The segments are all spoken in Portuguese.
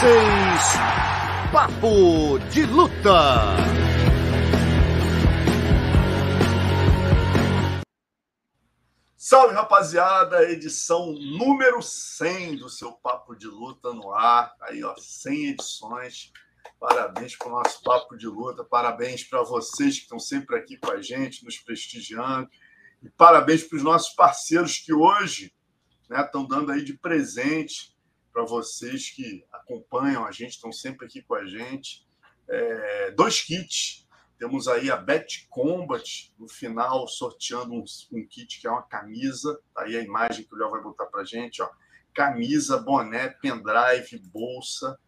vocês, Papo de Luta. Salve rapaziada, edição número 100 do seu Papo de Luta no ar. Aí, ó, 100 edições. Parabéns para o nosso Papo de Luta, parabéns para vocês que estão sempre aqui com a gente, nos prestigiando. E parabéns para os nossos parceiros que hoje né, estão dando aí de presente para vocês que acompanham a gente, estão sempre aqui com a gente. É, dois kits. Temos aí a Bet Combat no final, sorteando um, um, kit que é uma camisa. Tá aí a imagem que o Léo vai botar para gente. Ó. Camisa, boné, pendrive, bolsa.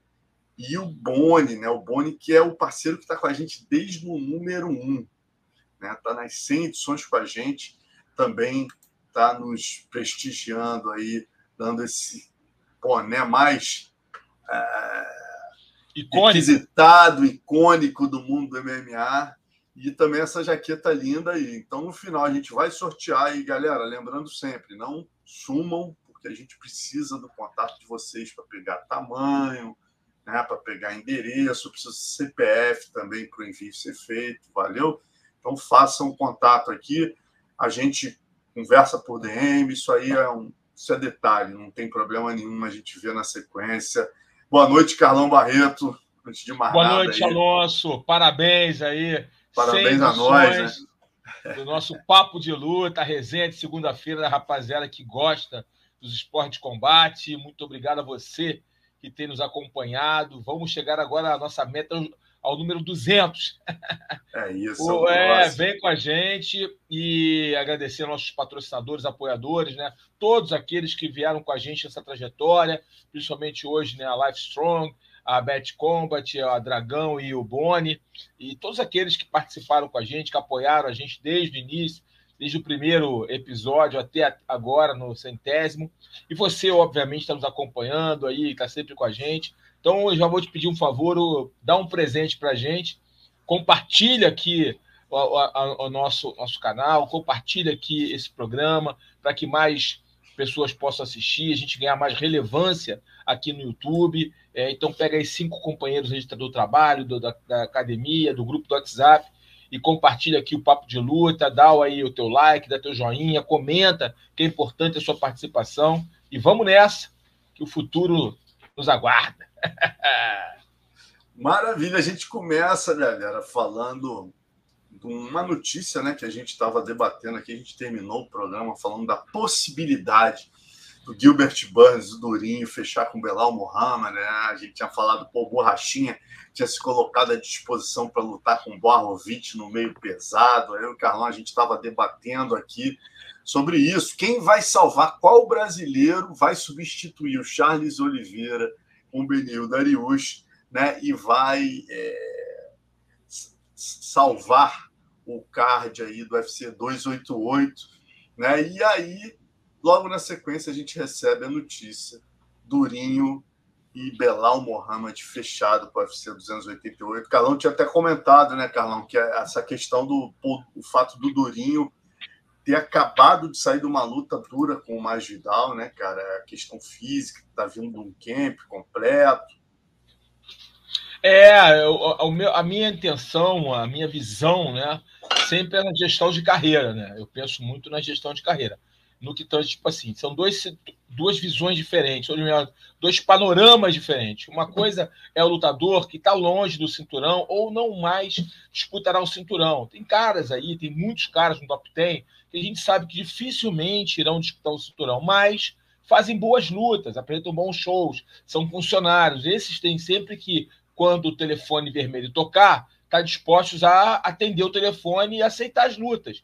E o Boni, né? O Boni, que é o parceiro que está com a gente desde o número um. Né? Tá nas 100 edições com a gente. Também está nos prestigiando aí, dando esse boné mais é, icônico. requisitado, icônico do mundo do MMA. E também essa jaqueta linda aí. Então, no final, a gente vai sortear aí, galera. Lembrando sempre, não sumam, porque a gente precisa do contato de vocês para pegar tamanho, né, para pegar endereço, precisa CPF também para o envio ser feito, valeu? Então façam contato aqui, a gente conversa por DM, isso aí é um, isso é detalhe, não tem problema nenhum, a gente vê na sequência. Boa noite, Carlão Barreto. Antes de mais Boa noite, aí. Alonso. Parabéns aí. Parabéns a nós, né? Do nosso papo de luta, a resenha de segunda-feira da rapaziada que gosta dos esportes de combate. Muito obrigado a você que tem nos acompanhado. Vamos chegar agora à nossa meta ao número 200. É isso. é, vem com a gente e agradecer nossos patrocinadores, apoiadores, né? Todos aqueles que vieram com a gente nessa trajetória, principalmente hoje, né? A Life Strong, a Bet Combat, a Dragão e o Boni, e todos aqueles que participaram com a gente, que apoiaram a gente desde o início, desde o primeiro episódio até agora, no centésimo. E você, obviamente, está nos acompanhando aí, está sempre com a gente. Então, eu já vou te pedir um favor, dá um presente para a gente, compartilha aqui o, o, o, nosso, nosso canal, compartilha aqui esse programa para que mais pessoas possam assistir, a gente ganhar mais relevância aqui no YouTube. É, então, pega aí cinco companheiros do trabalho, do, da, da, academia, do grupo do WhatsApp e compartilha aqui o Papo de Luta, dá aí o teu like, dá teu joinha, comenta, que é importante a sua participação. E vamos nessa, que o futuro nos aguarda. Maravilha, a gente começa, galera, falando de uma notícia né, que a gente estava debatendo aqui, a gente terminou o programa falando da possibilidade do Gilbert Burns, do Durinho, fechar com Belal Mohamed, né? A gente tinha falado, pô, Borrachinha tinha se colocado à disposição para lutar com Borrovic no meio pesado. Eu e o Carlão, a gente estava debatendo aqui sobre isso. Quem vai salvar, qual brasileiro vai substituir o Charles Oliveira com Benil Darius, né? E vai é, salvar o card aí do UFC 288, né? E aí, logo na sequência, a gente recebe a notícia: Durinho e Belal Mohamed fechado para o UFC 288. Carlão tinha até comentado, né, Carlão, que é essa questão do o fato do Durinho ter acabado de sair de uma luta dura com o Masvidal, né, cara? A questão física, tá vindo de um camp completo. É, a, a minha intenção, a minha visão, né, sempre é na gestão de carreira, né? Eu penso muito na gestão de carreira no que tanto, tipo assim, são dois, duas visões diferentes, dois panoramas diferentes. Uma coisa é o lutador que está longe do cinturão ou não mais disputará o cinturão. Tem caras aí, tem muitos caras no top 10 que a gente sabe que dificilmente irão disputar o cinturão, mas fazem boas lutas, apresentam bons shows, são funcionários. Esses têm sempre que, quando o telefone vermelho tocar, estar tá dispostos a atender o telefone e aceitar as lutas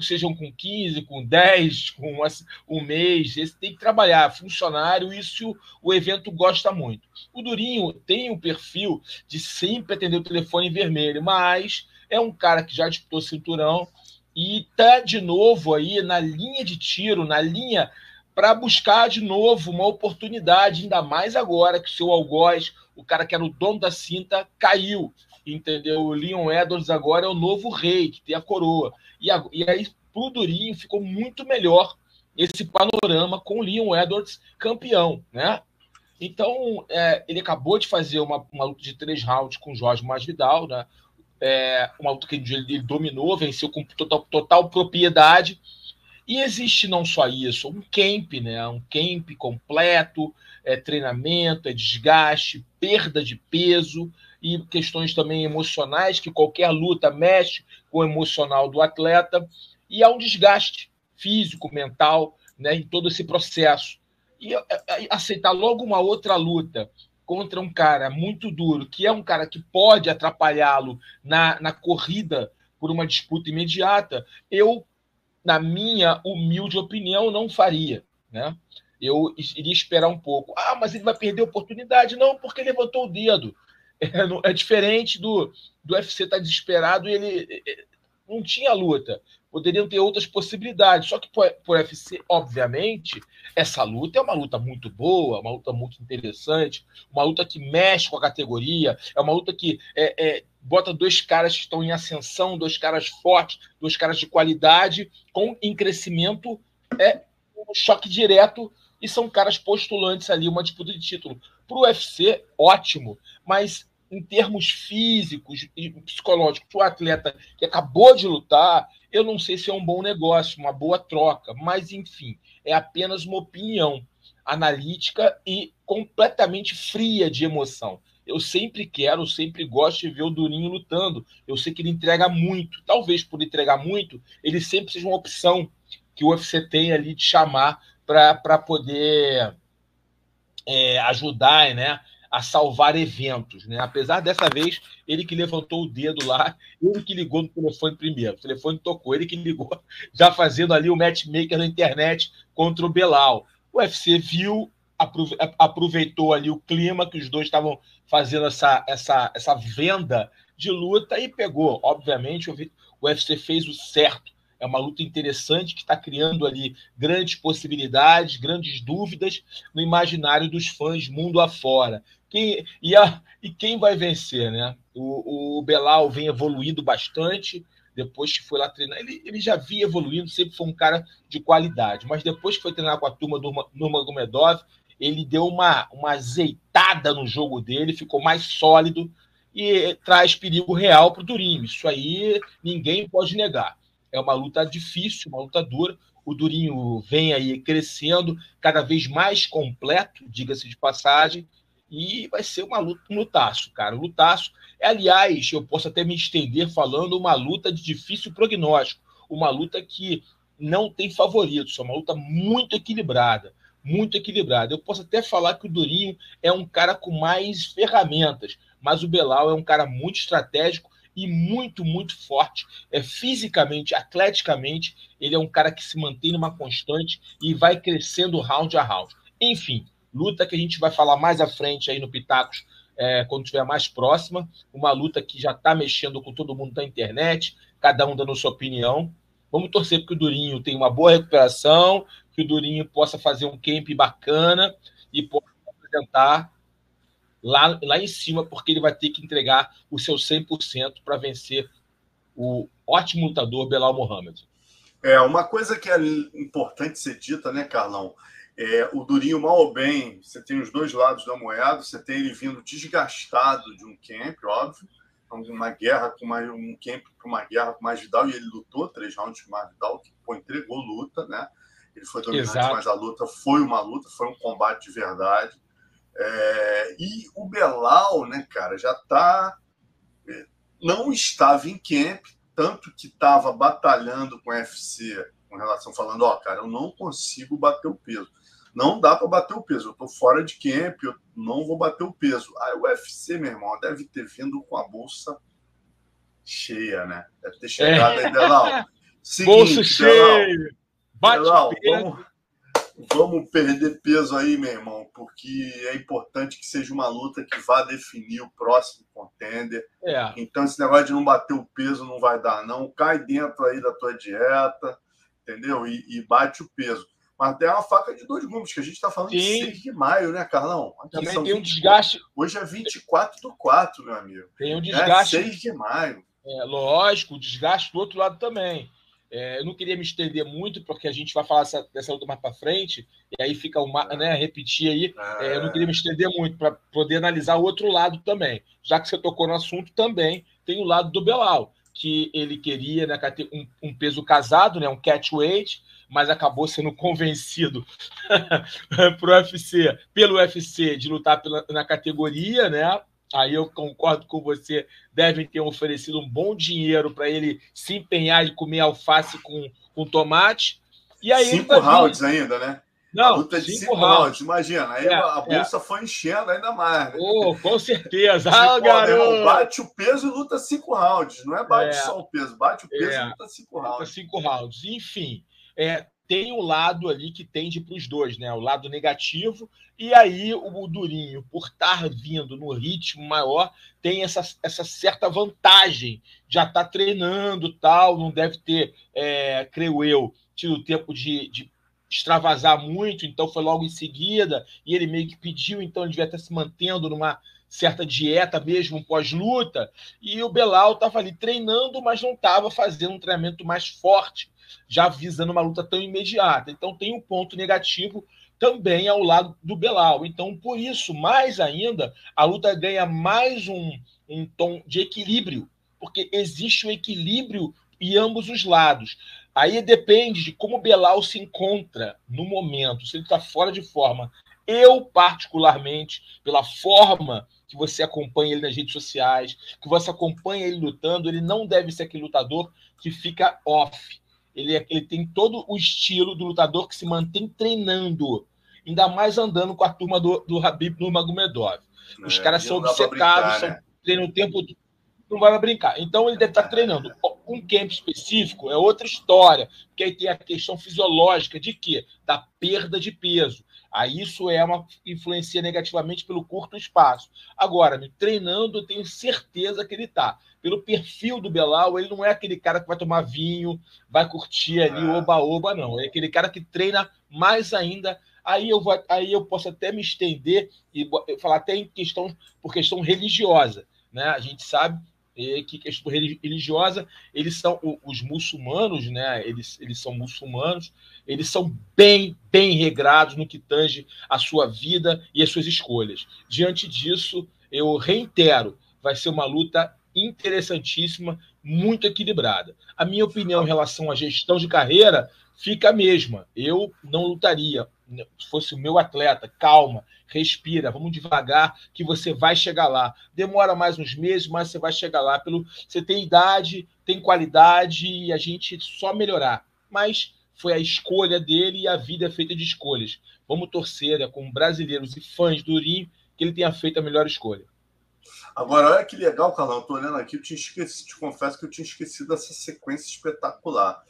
sejam com 15, com 10, com um mês, esse tem que trabalhar, funcionário, isso o evento gosta muito. O Durinho tem um perfil de sempre atender o telefone vermelho, mas é um cara que já disputou cinturão e tá de novo aí na linha de tiro, na linha para buscar de novo uma oportunidade, ainda mais agora que o seu algoz, o cara que era o dono da cinta, caiu entendeu? O Leon Edwards agora é o novo rei, que tem a coroa. E, a, e aí, pro Durinho, ficou muito melhor esse panorama com o Leon Edwards campeão, né? Então, é, ele acabou de fazer uma, uma luta de três rounds com o Jorge Masvidal, né? É, uma luta que ele, ele dominou, venceu com total, total propriedade. E existe não só isso, um camp, né? Um camp completo, é treinamento, é desgaste, perda de peso e questões também emocionais, que qualquer luta mexe com o emocional do atleta, e há um desgaste físico, mental, né, em todo esse processo. E é, é, aceitar logo uma outra luta contra um cara muito duro, que é um cara que pode atrapalhá-lo na, na corrida por uma disputa imediata, eu, na minha humilde opinião, não faria. Né? Eu iria esperar um pouco. Ah, mas ele vai perder a oportunidade. Não, porque levantou o dedo. É, é diferente do, do UFC estar tá desesperado e ele é, não tinha luta poderiam ter outras possibilidades. Só que por, UFC, obviamente, essa luta é uma luta muito boa, uma luta muito interessante, uma luta que mexe com a categoria, é uma luta que é, é, bota dois caras que estão em ascensão, dois caras fortes, dois caras de qualidade, com em crescimento, é um choque direto e são caras postulantes ali, uma disputa de título. Para o UFC, ótimo, mas em termos físicos e psicológicos, o atleta que acabou de lutar, eu não sei se é um bom negócio, uma boa troca, mas enfim, é apenas uma opinião analítica e completamente fria de emoção. Eu sempre quero, sempre gosto de ver o Durinho lutando. Eu sei que ele entrega muito. Talvez por entregar muito, ele sempre seja uma opção que o UFC tem ali de chamar para poder é, ajudar, né? a salvar eventos, né? Apesar dessa vez, ele que levantou o dedo lá, ele que ligou no telefone primeiro. O telefone tocou, ele que ligou, já fazendo ali o matchmaker na internet contra o Belal. O UFC viu, aproveitou ali o clima que os dois estavam fazendo essa, essa, essa venda de luta e pegou. Obviamente, o UFC fez o certo é uma luta interessante que está criando ali grandes possibilidades, grandes dúvidas no imaginário dos fãs mundo afora. Quem, e, a, e quem vai vencer, né? O, o Belal vem evoluindo bastante depois que foi lá treinar. Ele, ele já vinha evoluindo, sempre foi um cara de qualidade, mas depois que foi treinar com a turma do Nurmagomedov, ele deu uma, uma azeitada no jogo dele, ficou mais sólido e traz perigo real para o Durinho. Isso aí ninguém pode negar. É uma luta difícil, uma luta dura. O Durinho vem aí crescendo, cada vez mais completo, diga-se de passagem, e vai ser uma luta, um lutaço, cara. Um lutaço. Aliás, eu posso até me estender falando uma luta de difícil prognóstico, uma luta que não tem favoritos, é uma luta muito equilibrada, muito equilibrada. Eu posso até falar que o Durinho é um cara com mais ferramentas, mas o Belal é um cara muito estratégico e muito, muito forte. É fisicamente, atleticamente, ele é um cara que se mantém numa constante e vai crescendo round a round. Enfim, luta que a gente vai falar mais à frente aí no Pitacos, é, quando estiver mais próxima. Uma luta que já está mexendo com todo mundo da internet, cada um dando sua opinião. Vamos torcer para que o Durinho tenha uma boa recuperação, que o Durinho possa fazer um camp bacana e possa apresentar lá, lá em cima, porque ele vai ter que entregar o seu 100% para vencer o ótimo lutador Belal Mohamed. É, uma coisa que é importante ser dita, né, Carlão? É, o Durinho, mal ou bem, você tem os dois lados da moeda, você tem ele vindo desgastado de um camp, óbvio, uma guerra com mais um camp para uma guerra com mais Vidal, e ele lutou três rounds com mais Vidal, que pô, entregou luta, né? Ele foi dominante, Exato. mas a luta foi uma luta, foi um combate de verdade. É, e o Belal, né, cara, já tá. É, não estava em camp, tanto que estava batalhando com o UFC com relação, falando: Ó, oh, cara, eu não consigo bater o peso. Não dá para bater o peso. Eu tô fora de camp, eu não vou bater o peso. Aí o UFC, meu irmão, deve ter vindo com a bolsa cheia, né? Deve ter chegado é. aí, Belal. Seguinte, bolsa cheia! Bate Belal, vamos, vamos perder peso aí, meu irmão, porque é importante que seja uma luta que vá definir o próximo contender. É. Então, esse negócio de não bater o peso não vai dar, não. Cai dentro aí da tua dieta, entendeu? E, e bate o peso. Mas tem uma faca de dois gumes, que a gente está falando Sim. de 6 de maio, né, Carlão? Aqui Também tem um 20... desgaste. Hoje é 24 do 4, meu amigo. Tem um desgaste. É 6 de maio. É, lógico, o desgaste do outro lado também. É, eu não queria me estender muito, porque a gente vai falar dessa, dessa luta mais para frente, e aí fica uma, né, repetir aí. É, eu não queria me estender muito para poder analisar o outro lado também. Já que você tocou no assunto, também tem o lado do Belal, que ele queria né, um, um peso casado, né, um catchweight, mas acabou sendo convencido pro UFC, pelo UFC de lutar pela, na categoria, né? Aí eu concordo com você, devem ter oferecido um bom dinheiro para ele se empenhar e comer alface com, com tomate. E aí cinco rounds ainda, né? Não, a luta de cinco, cinco rounds. rounds. Imagina, aí é, a é. bolsa é. foi enchendo ainda mais. Né? Oh, com certeza. ah, garoto. bate o peso e luta cinco rounds. Não é bate é. só o peso, bate o peso e luta cinco rounds. Luta cinco rounds. Enfim, é, tem o lado ali que tende para os dois, né? O lado negativo, e aí o, Durinho, por estar vindo no ritmo maior, tem essa, essa certa vantagem, já está treinando tal, não deve ter, é, creio eu, tido tempo de, de extravasar muito, então foi logo em seguida, e ele meio que pediu, então ele devia estar se mantendo numa certa dieta mesmo pós-luta, e o Belal estava ali treinando, mas não estava fazendo um treinamento mais forte já visando uma luta tão imediata. Então tem um ponto negativo também ao lado do Belal. Então, por isso, mais ainda, a luta ganha mais um, um tom de equilíbrio, porque existe um equilíbrio em ambos os lados. Aí depende de como o Belal se encontra no momento, se ele está fora de forma. Eu, particularmente, pela forma que você acompanha ele nas redes sociais, que você acompanha ele lutando, ele não deve ser aquele lutador que fica off ele, é, ele tem todo o estilo do lutador que se mantém treinando, ainda mais andando com a turma do, do Habib Nurmagomedov. Os é, caras são obcecados, são, né? treinam o tempo não vai brincar. Então ele deve estar treinando. Um camp específico é outra história, porque aí tem a questão fisiológica de quê? Da perda de peso. Aí isso é uma influencia negativamente pelo curto espaço. Agora, treinando, eu tenho certeza que ele está pelo perfil do Belal, ele não é aquele cara que vai tomar vinho, vai curtir ali é. oba-oba, não. É aquele cara que treina mais ainda. Aí eu, vou, aí eu posso até me estender e falar até em questão, por questão religiosa. Né? A gente sabe que questão religiosa, eles são os muçulmanos, né? Eles, eles são muçulmanos, eles são bem, bem regrados no que tange a sua vida e as suas escolhas. Diante disso, eu reitero, vai ser uma luta interessantíssima, muito equilibrada. A minha opinião em relação à gestão de carreira fica a mesma. Eu não lutaria. Se fosse o meu atleta, calma, respira, vamos devagar, que você vai chegar lá. Demora mais uns meses, mas você vai chegar lá. Pelo, você tem idade, tem qualidade e a gente só melhorar. Mas foi a escolha dele e a vida é feita de escolhas. Vamos torcer, né, brasileiros e fãs do Urim, que ele tenha feito a melhor escolha. Agora, olha que legal, Carlão. Estou olhando aqui, eu tinha esquecido, te confesso que eu tinha esquecido dessa sequência espetacular.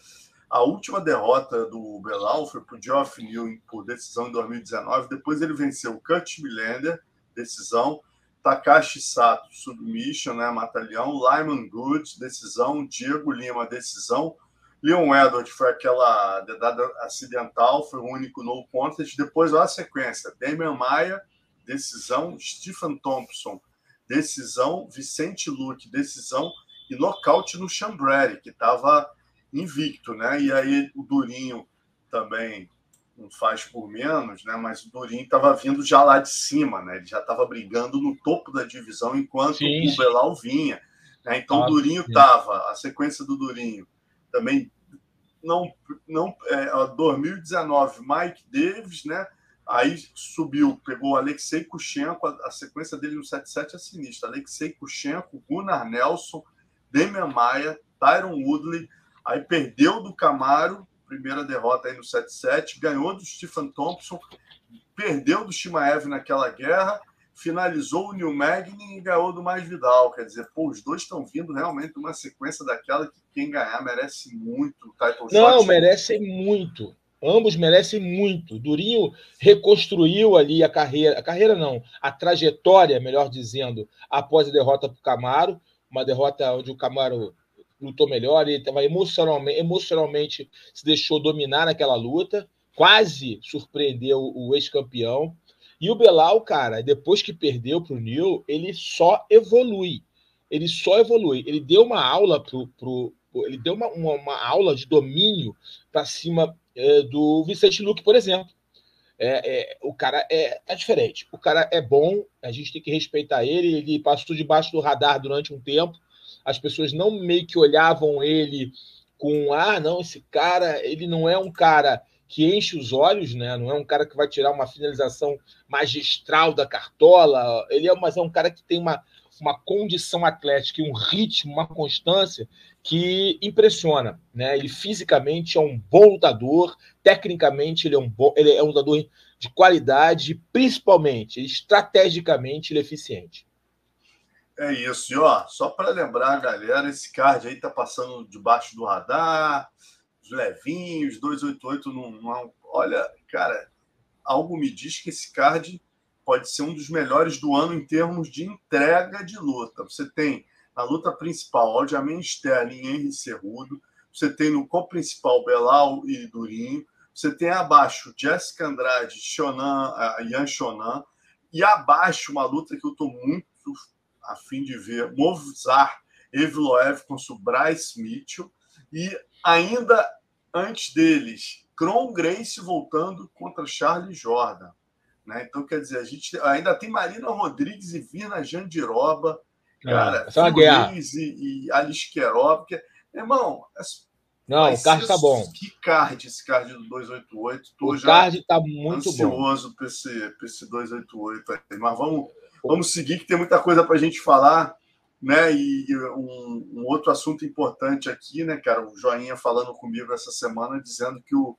A última derrota do Belal foi para o Geoff Neal por decisão em 2019. Depois ele venceu Kurt Millender, decisão. Takashi Sato, submission, né, matalhão. Lyman Good, decisão. Diego Lima, decisão. Leon Edwards foi aquela dedada acidental, foi o único no contest. Depois, olha a sequência. Damian Maia, decisão. Stephen Thompson, decisão, Vicente Luque, decisão e nocaute no Chambreri, que estava invicto, né? E aí o Durinho também não faz por menos, né? Mas o Durinho estava vindo já lá de cima, né? Ele já estava brigando no topo da divisão enquanto sim, o Belal vinha. Né? Então ah, o Durinho estava, a sequência do Durinho também não, não é, 2019, Mike Davis, né? Aí subiu, pegou Alexei Kuchenko, a, sequência dele no 7-7 é sinistra. Alexei Kuchenko, Gunnar Nelson, Demian Maia, Tyron Woodley. Aí perdeu do Camaro, primeira derrota aí no 7-7, ganhou do Stephen Thompson, perdeu do Shimaev naquela guerra, finalizou o New Magny e ganhou do Mais Vidal. Quer dizer, pô, os dois estão vindo realmente uma sequência daquela que quem ganhar merece muito. Não, merece muito. Ambos merecem muito. Durinho reconstruiu ali a carreira, a carreira não, a trajetória, melhor dizendo, após a derrota para o Camaro, uma derrota onde o Camaro lutou melhor, ele estava emocionalmente, emocionalmente se deixou dominar naquela luta, quase surpreendeu o ex-campeão. E o Belal, cara, depois que perdeu para o Neil, ele só evolui. Ele só evolui. Ele deu uma aula pro, pro, ele deu uma, uma, uma aula de domínio para cima é, do Vicente Luque, por exemplo. É, é, o cara é, é diferente. O cara é bom, a gente tem que respeitar ele. Ele passou debaixo do radar durante um tempo. As pessoas não meio que olhavam ele com ah, não, esse cara, ele não é um cara que enche os olhos, né? Não é um cara que vai tirar uma finalização magistral da cartola. Ele é, mas é um cara que tem uma, uma condição atlética um ritmo, uma constância que impressiona, né? Ele fisicamente é um bom lutador, tecnicamente ele é um bom, ele é um lutador de qualidade, principalmente, estrategicamente ele é eficiente. É isso. E ó, só para lembrar, galera, esse card aí tá passando debaixo do radar, os levinhos, 288 não, não olha, cara, algo me diz que esse card pode ser um dos melhores do ano em termos de entrega de luta. Você tem na luta principal Aljamain Sterling e Henry Cerrudo, você tem no co-principal Belal e Durinho, você tem abaixo Jessica Andrade, Shonan, uh, Yan Shonan, e abaixo uma luta que eu estou muito a fim de ver Movzar Evloev o Bryce Mitchell e ainda antes deles Kron Grace voltando contra Charlie Jordan. Né? Então, quer dizer, a gente ainda tem Marina Rodrigues e Vina Jandiroba, é, cara, é e, e Alice Querov, porque, irmão, é, não, o card tá bom. Que card esse card do 288. Tô o card tá muito ansioso para esse, esse 288 aí. Mas vamos, vamos seguir, que tem muita coisa para a gente falar. Né? E, um, um, outro assunto importante aqui, né, cara? O Joinha falando comigo essa semana, dizendo que o,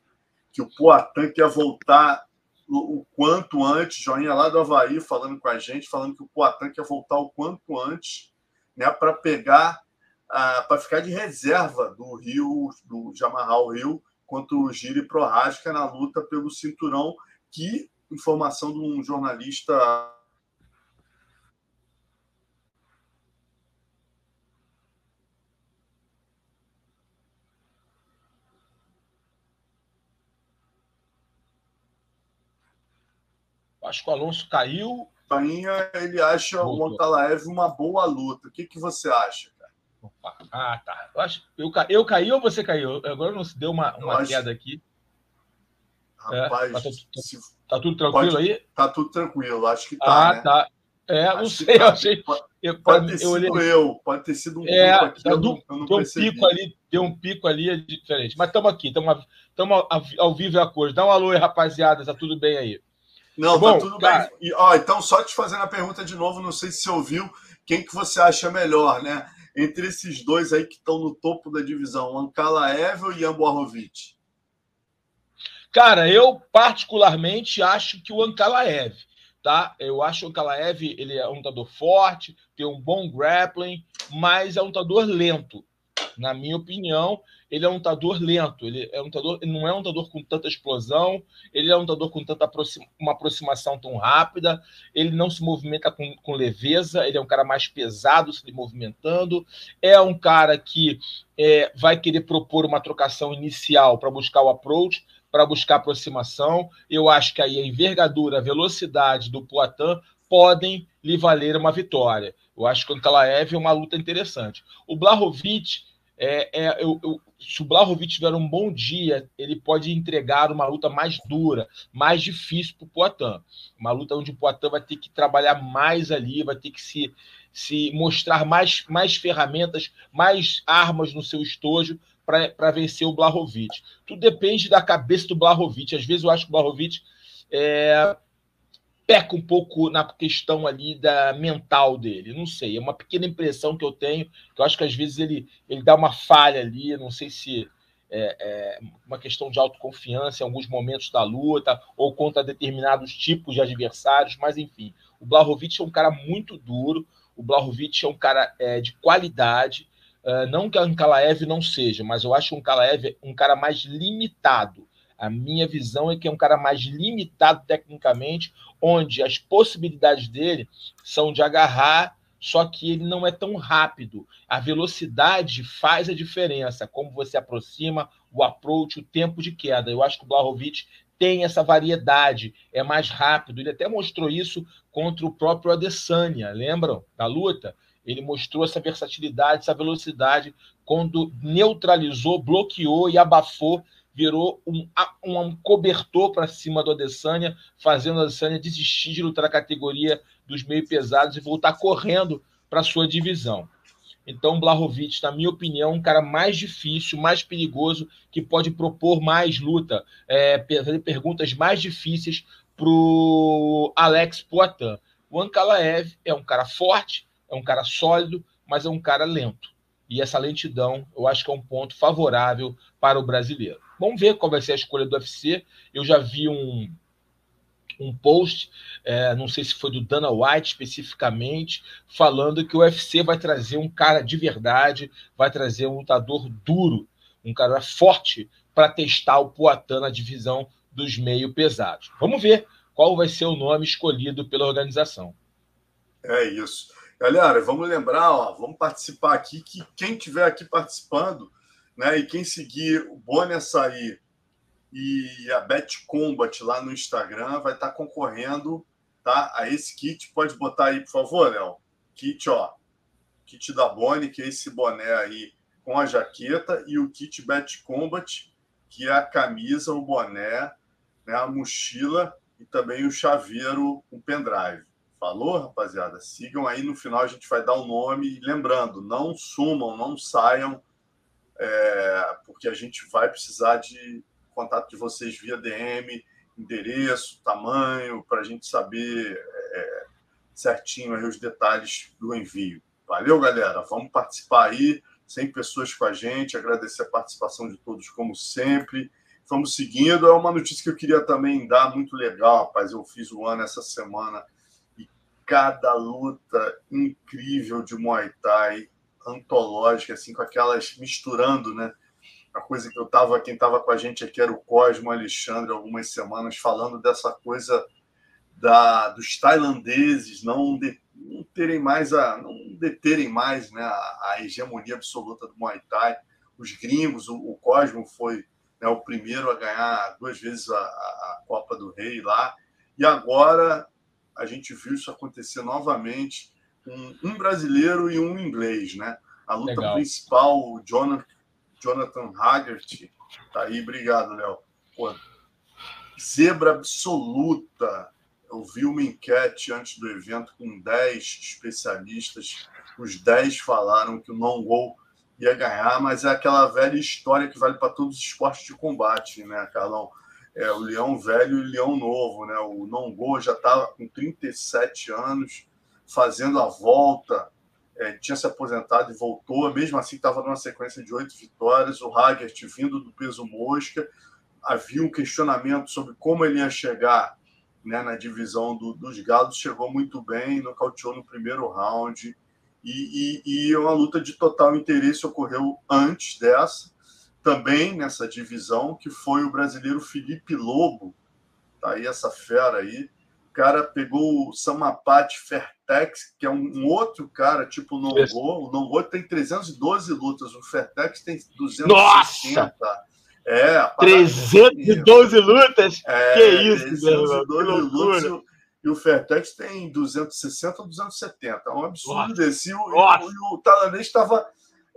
que o Poatan quer voltar o, o quanto antes. Joinha lá do Havaí falando com a gente, falando que o Poatan quer voltar o quanto antes, né, para pegar, para ficar de reserva do Rio, do Jamarral Rio, contra o Giri Prohaska na luta pelo cinturão, que, informação de um jornalista Acho que o Alonso caiu. Rainha, ele acha Voltou. o Montalaev uma boa luta. O que, que você acha, cara? Opa. Ah, tá. Eu, acho, eu, eu caí ou você caiu? Agora não se deu uma, uma acho... queda aqui. Rapaz, é, tá, tudo, tá, tudo tranquilo pode, aí? Tá tudo tranquilo, acho que tá. Ah, né? tá. É, acho não sei, tá. eu achei. Pode, eu, pode ter eu sido olhei... eu, pode ter sido um é, aqui, eu, não, eu não deu percebi. um pico ali, deu um pico ali é diferente. Mas estamos aqui, estamos ao vivo e a cor. Dá um alô aí, rapaziada, tá tudo bem aí? Não, tá Bom, tá tudo cara... bem. E, ó, então, só te fazendo a pergunta de novo, não sei se você ouviu, quem que você acha melhor, né? Entre esses dois aí que estão no topo da divisão, Ankalaev ou Ian Borrovic? Cara, eu particularmente acho que o Ankalaev, tá? Eu acho que o Ankalaev, ele é um lutador forte, tem um bom grappling, mas é um lutador lento. Na minha opinião, ele é um lutador lento, ele é um lutador, não é um lutador com tanta explosão, ele é um lutador com tanta aproxima, uma aproximação tão rápida, ele não se movimenta com, com leveza, ele é um cara mais pesado se movimentando, é um cara que é, vai querer propor uma trocação inicial para buscar o approach, para buscar aproximação. Eu acho que aí a envergadura, a velocidade do Poitin podem lhe valer uma vitória. Eu acho que o Kalaev é uma luta interessante. O Blahovic é, é, eu, eu, se o Blahovic tiver um bom dia, ele pode entregar uma luta mais dura, mais difícil para o Poitin. Uma luta onde o Poitin vai ter que trabalhar mais ali, vai ter que se, se mostrar mais, mais ferramentas, mais armas no seu estojo para vencer o Blahovic. Tudo depende da cabeça do Blahovic. Às vezes eu acho que o Blahovic é, peca um pouco na questão ali da mental dele. Não sei, é uma pequena impressão que eu tenho, que eu acho que às vezes ele, ele dá uma falha ali, não sei se é, é uma questão de autoconfiança em alguns momentos da luta, ou contra determinados tipos de adversários, mas enfim. O Blahovic é um cara muito duro, o Blahovic é um cara é, de qualidade, uh, não que o Ankalaev não seja, mas eu acho o Ankalaev um cara mais limitado. A minha visão é que é um cara mais limitado tecnicamente, onde as possibilidades dele são de agarrar, só que ele não é tão rápido. A velocidade faz a diferença, como você aproxima, o approach, o tempo de queda. Eu acho que o Blahovic tem essa variedade, é mais rápido. Ele até mostrou isso contra o próprio Adesanya, lembram da luta? Ele mostrou essa versatilidade, essa velocidade quando neutralizou, bloqueou e abafou, virou um, um cobertor para cima do Adesanya, fazendo a Adesanya desistir de lutar a categoria dos meio pesados e voltar correndo para sua divisão. Então, Blahovic, na minha opinião, um cara mais difícil, mais perigoso, que pode propor mais luta, é, fazer perguntas mais difíceis para o Alex Poitin. O Ankalaev é um cara forte, é um cara sólido, mas é um cara lento. E essa lentidão, eu acho que é um ponto favorável para o brasileiro. Vamos ver qual vai ser a escolha do UFC. Eu já vi um, um post, é, não sei se foi do Dana White especificamente, falando que o UFC vai trazer um cara de verdade, vai trazer um lutador duro, um cara forte para testar o Poatan na divisão dos meio pesados. Vamos ver qual vai ser o nome escolhido pela organização. É isso. Galera, vamos lembrar, ó, vamos participar aqui, que quem estiver aqui participando, né, e quem seguir o Boni Açaí e a Bet Combat lá no Instagram vai estar concorrendo tá, a esse kit. Pode botar aí, por favor, Léo. Kit, ó. Kit da Boni, que é esse boné aí com a jaqueta, e o kit Bet Combat, que é a camisa, o boné, né, a mochila e também o chaveiro com pendrive. Falou, rapaziada? Sigam aí no final, a gente vai dar o um nome. Lembrando, não sumam, não saiam, é, porque a gente vai precisar de contato de vocês via DM, endereço, tamanho, para a gente saber é, certinho aí os detalhes do envio. Valeu, galera? Vamos participar aí, 100 pessoas com a gente, agradecer a participação de todos, como sempre. Vamos seguindo. É uma notícia que eu queria também dar, muito legal, rapaz. Eu fiz o ano essa semana e cada luta incrível de Muay Thai, antológica, assim, com aquelas misturando, né? a coisa que eu estava, quem estava com a gente aqui era o Cosmo Alexandre, algumas semanas, falando dessa coisa da, dos tailandeses não, de, não terem mais a, não deterem mais né, a, a, hegemonia absoluta do Muay Thai. Os gringos, o, o Cosmo foi né, o primeiro a ganhar duas vezes a, a Copa do Rei lá, e agora a gente viu isso acontecer novamente com um brasileiro e um inglês, né? A luta Legal. principal, o Jonathan Jonathan Haggerty. Tá aí, obrigado, Léo. Zebra absoluta. Eu vi uma enquete antes do evento com 10 especialistas. Os 10 falaram que o non-gol ia ganhar, mas é aquela velha história que vale para todos os esportes de combate, né, Carlão? É, o leão velho e o leão novo, né? O non-gol já estava com 37 anos, fazendo a volta é, tinha se aposentado e voltou, mesmo assim estava numa sequência de oito vitórias. O Hagert vindo do peso mosca, havia um questionamento sobre como ele ia chegar né, na divisão do, dos galos, chegou muito bem, nocauteou no primeiro round. E, e, e uma luta de total interesse ocorreu antes dessa, também nessa divisão, que foi o brasileiro Felipe Lobo, tá aí essa fera aí, cara pegou o Samapati Fertex, que é um, um outro cara, tipo o Nongo. O Nongo tem 312 lutas, o Fertex tem 260. Nossa! É, 312 é lutas? É, que isso, 312 lutas. E o Fertex tem 260 ou 270. É um absurdo Nossa. desse. E o, o, o tailandês estava.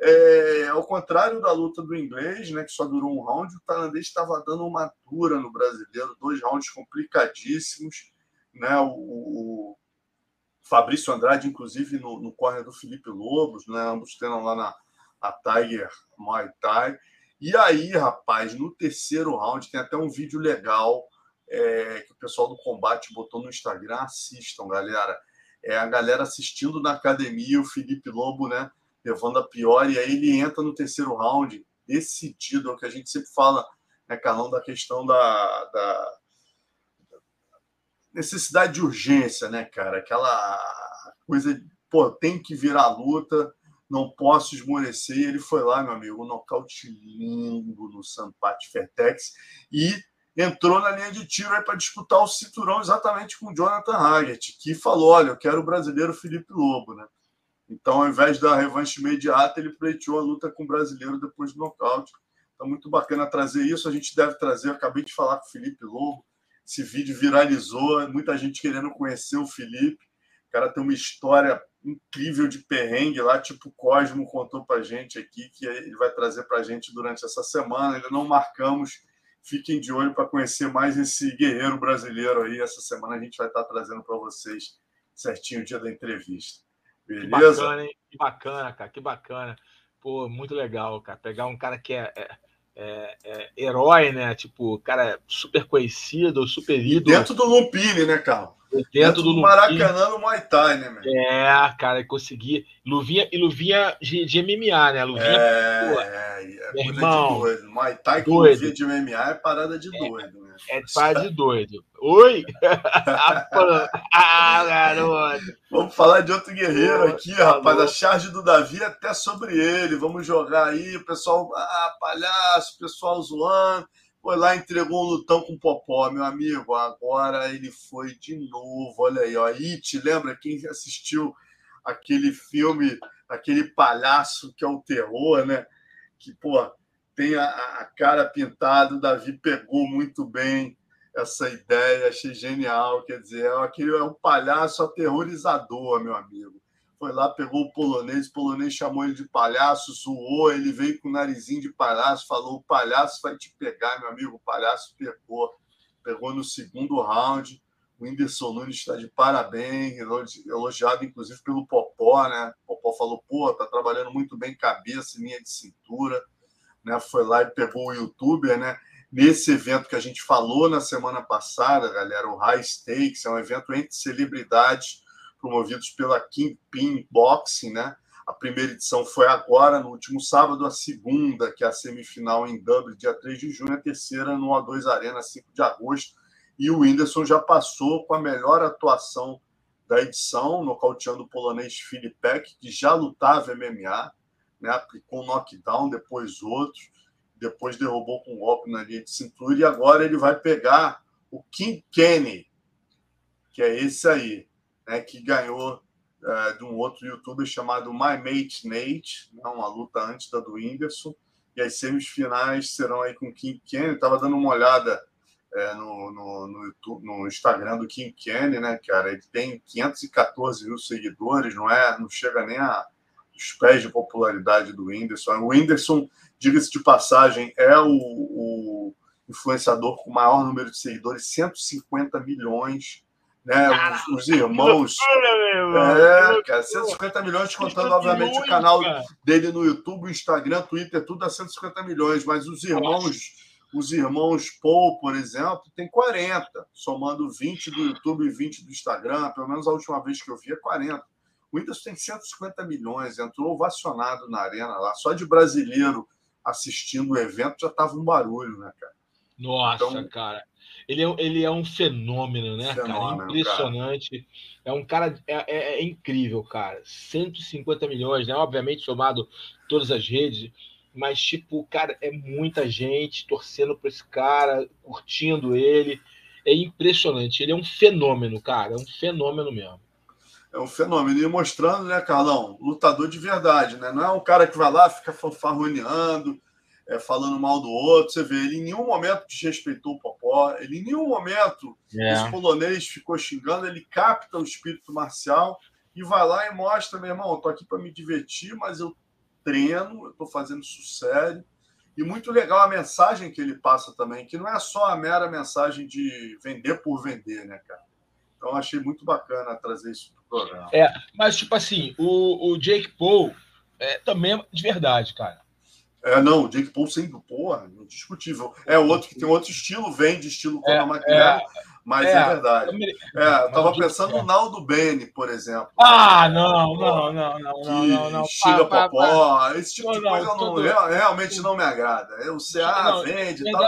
É, ao contrário da luta do inglês, né, que só durou um round, o tailandês estava dando uma dura no brasileiro, dois rounds complicadíssimos né? O, o Fabrício Andrade, inclusive, no, no corner do Felipe Lobos, né? Ambos treinam lá na, na Tiger Muay Thai. E aí, rapaz, no terceiro round tem até um vídeo legal é, que o pessoal do combate botou no Instagram. Assistam, galera. É a galera assistindo na academia, o Felipe Lobo, né? Levando a pior, e aí ele entra no terceiro round, decidido, é o que a gente sempre fala, né, Carlão, da questão da, da necessidade de urgência, né, cara? Aquela coisa, pô, tem que virar luta, não posso esmorecer. E ele foi lá, meu amigo, um nocaute lindo no Sampati Fertex e entrou na linha de tiro para disputar o cinturão exatamente com o Jonathan Haggett, que falou: olha, eu quero o brasileiro Felipe Lobo, né? Então, ao invés da revanche imediata, ele pleiteou a luta com o brasileiro depois do nocaute. Então, muito bacana trazer isso. A gente deve trazer, acabei de falar com o Felipe Lobo, esse vídeo viralizou, muita gente querendo conhecer o Felipe. O cara tem uma história incrível de perrengue lá, tipo o Cosmo contou para gente aqui, que ele vai trazer para gente durante essa semana. Ainda não marcamos. Fiquem de olho para conhecer mais esse guerreiro brasileiro aí. Essa semana a gente vai estar trazendo para vocês certinho o dia da entrevista. Beleza? Que bacana, hein? Que bacana, cara. Que bacana. Pô, muito legal, cara. Pegar um cara que é, é é, é, herói, né? Tipo, cara super conhecido, super ídolo. dentro do Lupini, né, Carlos? Dentro, dentro do, do Maracanã no Muay Thai, né, meu? É, cara, consegui. Luvinha, e luvinha de, de MMA, né? Luvinha, é, pô, é, é irmão, doido. Muay Thai luvinha de MMA é parada de doido, né? É parada de doido. Oi! ah, garoto! Vamos falar de outro guerreiro aqui, rapaz. A charge do Davi até sobre ele. Vamos jogar aí, o pessoal, ah, palhaço, pessoal zoando. Foi lá, entregou um lutão com o Popó, meu amigo. Agora ele foi de novo. Olha aí, ó. It, lembra quem assistiu aquele filme, aquele palhaço que é o terror, né? Que, pô, tem a, a cara pintada. O Davi pegou muito bem essa ideia, achei genial. Quer dizer, é aquele é um palhaço aterrorizador, meu amigo foi lá, pegou o polonês, o polonês chamou ele de palhaço, zoou, ele veio com o narizinho de palhaço, falou: o palhaço vai te pegar, meu amigo. O palhaço pegou, pegou no segundo round. O Whindersson Nunes está de parabéns, elogiado inclusive pelo Popó, né? O Popó falou: pô, tá trabalhando muito bem cabeça, linha de cintura, né? Foi lá e pegou o youtuber, né? Nesse evento que a gente falou na semana passada, galera, o High Stakes é um evento entre celebridades promovidos pela Kingpin Boxing, né? A primeira edição foi agora, no último sábado, a segunda, que é a semifinal em Dublin, dia 3 de junho, a terceira no A2 Arena, 5 de agosto. E o Whindersson já passou com a melhor atuação da edição, nocauteando o polonês Filipek, que já lutava MMA, né? aplicou um knockdown, depois outro, depois derrubou com um golpe na linha de cintura, e agora ele vai pegar o King Kenny, que é esse aí né, que ganhou uh, de um outro youtuber chamado My Mate Nate, né, uma luta antes da do Whindersson. E as semifinais serão aí com King Kenny. Estava dando uma olhada é, no, no, no, YouTube, no Instagram do King Kenny, né, cara? Ele tem 514 mil seguidores, não é? Não chega nem a os pés de popularidade do Whindersson. O Whindersson, diga-se de passagem, é o, o influenciador com o maior número de seguidores, 150 milhões né? Os, os, irmãos. É, cara, 150 milhões, contando, obviamente, o canal dele no YouTube, Instagram, Twitter, tudo a 150 milhões, mas os irmãos, os irmãos Paul, por exemplo, tem 40, somando 20 do YouTube e 20 do Instagram, pelo menos a última vez que eu vi é 40. O Whindersson tem 150 milhões, entrou ovacionado na arena lá, só de brasileiro assistindo o evento já tava um barulho, né, cara? Nossa, então, cara. Ele é, ele é um fenômeno, né, fenômeno, cara? Impressionante. Cara. É um cara. É, é, é, incrível, cara. 150 milhões, né? Obviamente, somado todas as redes. Mas, tipo, cara, é muita gente torcendo por esse cara, curtindo ele. É impressionante. Ele é um fenômeno, cara. É um fenômeno mesmo. É um fenômeno. E mostrando, né, Carlão? Lutador de verdade, né? Não é um cara que vai lá, fica fanfarroneando é, falando mal do outro. Você vê, ele em nenhum momento desrespeitou o Popó, ele em nenhum momento, é. esse polonês ficou xingando, ele capta o espírito marcial e vai lá e mostra, meu irmão, eu tô aqui para me divertir, mas eu treino, eu tô fazendo isso sério. E muito legal a mensagem que ele passa também, que não é só a mera mensagem de vender por vender, né, cara? Então achei muito bacana trazer isso pro programa. É, mas tipo assim, o, o Jake Paul é, também é de verdade, cara. É, não, o Jake Paul sempre, porra, indiscutível. É outro que tem outro estilo, vem de estilo é, é, mas é, é verdade. É, eu tava pensando no Naldo Bene, por exemplo. Ah, não, não, não, não, não, não, não. Xinga Popó, esse tipo de coisa não, realmente não me agrada. O CA vende e tal,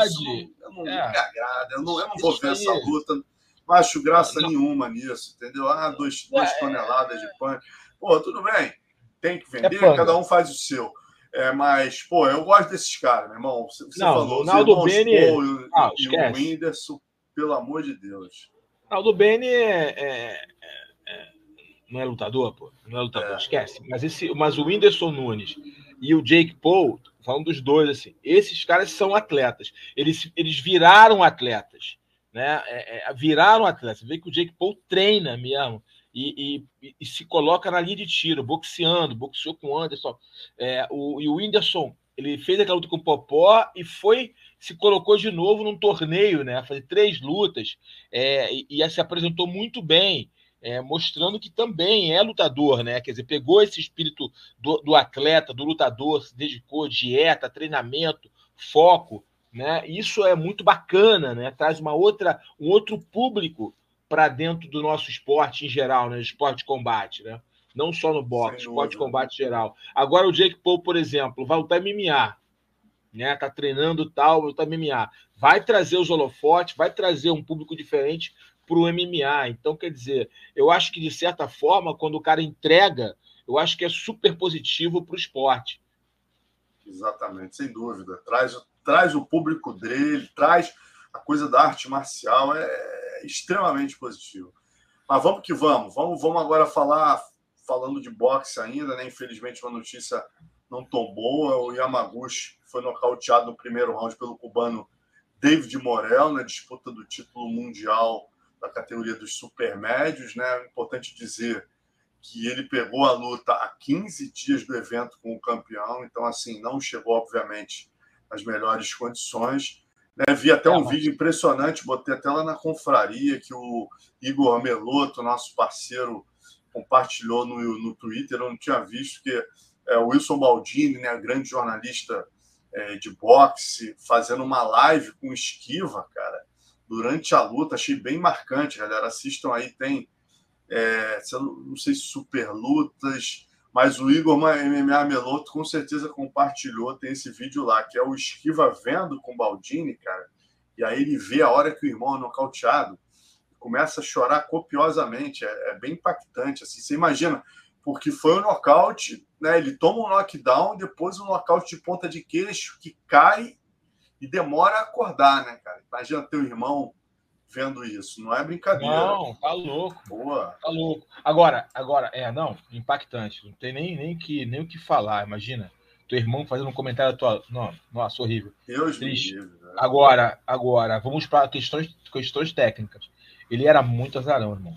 não, me agrada. Eu não, eu não vou ver essa luta, não acho graça nenhuma nisso, entendeu? Ah, dois, duas toneladas de pão. Pô, tudo bem, tem que vender, cada um faz o seu. É, mas, pô, eu gosto desses caras, meu irmão. Você não, falou, o Naldo Bene... e, ah, e o Whindersson, pelo amor de Deus. Naldo Bene é, é, é, não é lutador, pô. Não é lutador, é. esquece. Mas, esse, mas o Whindersson Nunes e o Jake Paul, falando dos dois, assim, esses caras são atletas. Eles, eles viraram atletas. Né? É, é, viraram atletas. Você vê que o Jake Paul treina mesmo. e, e, e, se coloca na linha de tiro, boxeando, boxeou com o Anderson. É, o, e o Whindersson, ele fez aquela luta com o Popó e foi, se colocou de novo num torneio, né? Fazer três lutas é, e, e se apresentou muito bem. É, mostrando que também é lutador, né? Quer dizer, pegou esse espírito do, do atleta, do lutador, se dedicou, dieta, treinamento, foco, né? Isso é muito bacana, né? Traz uma outra, um outro público para dentro do nosso esporte em geral, né? Esporte de combate, né? Não só no boxe, esporte de combate geral. Agora o Jake Paul, por exemplo, vai lutar MMA, né? Tá treinando tal, lutar MMA. Vai trazer os holofotes, vai trazer um público diferente para o MMA. Então, quer dizer, eu acho que de certa forma, quando o cara entrega, eu acho que é super positivo para o esporte. Exatamente, sem dúvida. Traz, traz o público dele, traz a coisa da arte marcial. É, extremamente positivo. Mas vamos que vamos. Vamos, vamos agora falar, falando de boxe ainda, né? Infelizmente, uma notícia não tão boa. O Yamaguchi foi nocauteado no primeiro round pelo cubano David Morel, na disputa do título mundial da categoria dos supermédios, né? Importante dizer que ele pegou a luta a 15 dias do evento com o campeão, então assim, não chegou obviamente nas melhores condições. Né, vi até um é, vídeo impressionante, botei até lá na confraria, que o Igor Meloto, nosso parceiro, compartilhou no, no Twitter. Eu não tinha visto que é, Wilson Baldini, né, grande jornalista é, de boxe, fazendo uma live com esquiva, cara, durante a luta. Achei bem marcante, galera. Assistam aí, tem, é, não sei se super lutas mas o Igor MMA Meloto com certeza compartilhou, tem esse vídeo lá, que é o Esquiva vendo com Baldini, cara. E aí ele vê a hora que o irmão é nocauteado, começa a chorar copiosamente. É, é bem impactante. Assim, você imagina, porque foi um nocaute, né? Ele toma um knockdown, depois um nocaute de ponta de queixo que cai e demora a acordar, né, cara? Imagina teu irmão vendo isso. Não é brincadeira. Não, tá louco. Boa. Tá louco. Agora, agora, é, não, impactante. Não tem nem, nem, que, nem o que falar. Imagina. Teu irmão fazendo um comentário tua. Não, nossa, horrível. Deus me livre, né? Agora, agora, vamos para questões, questões técnicas. Ele era muito azarão, irmão.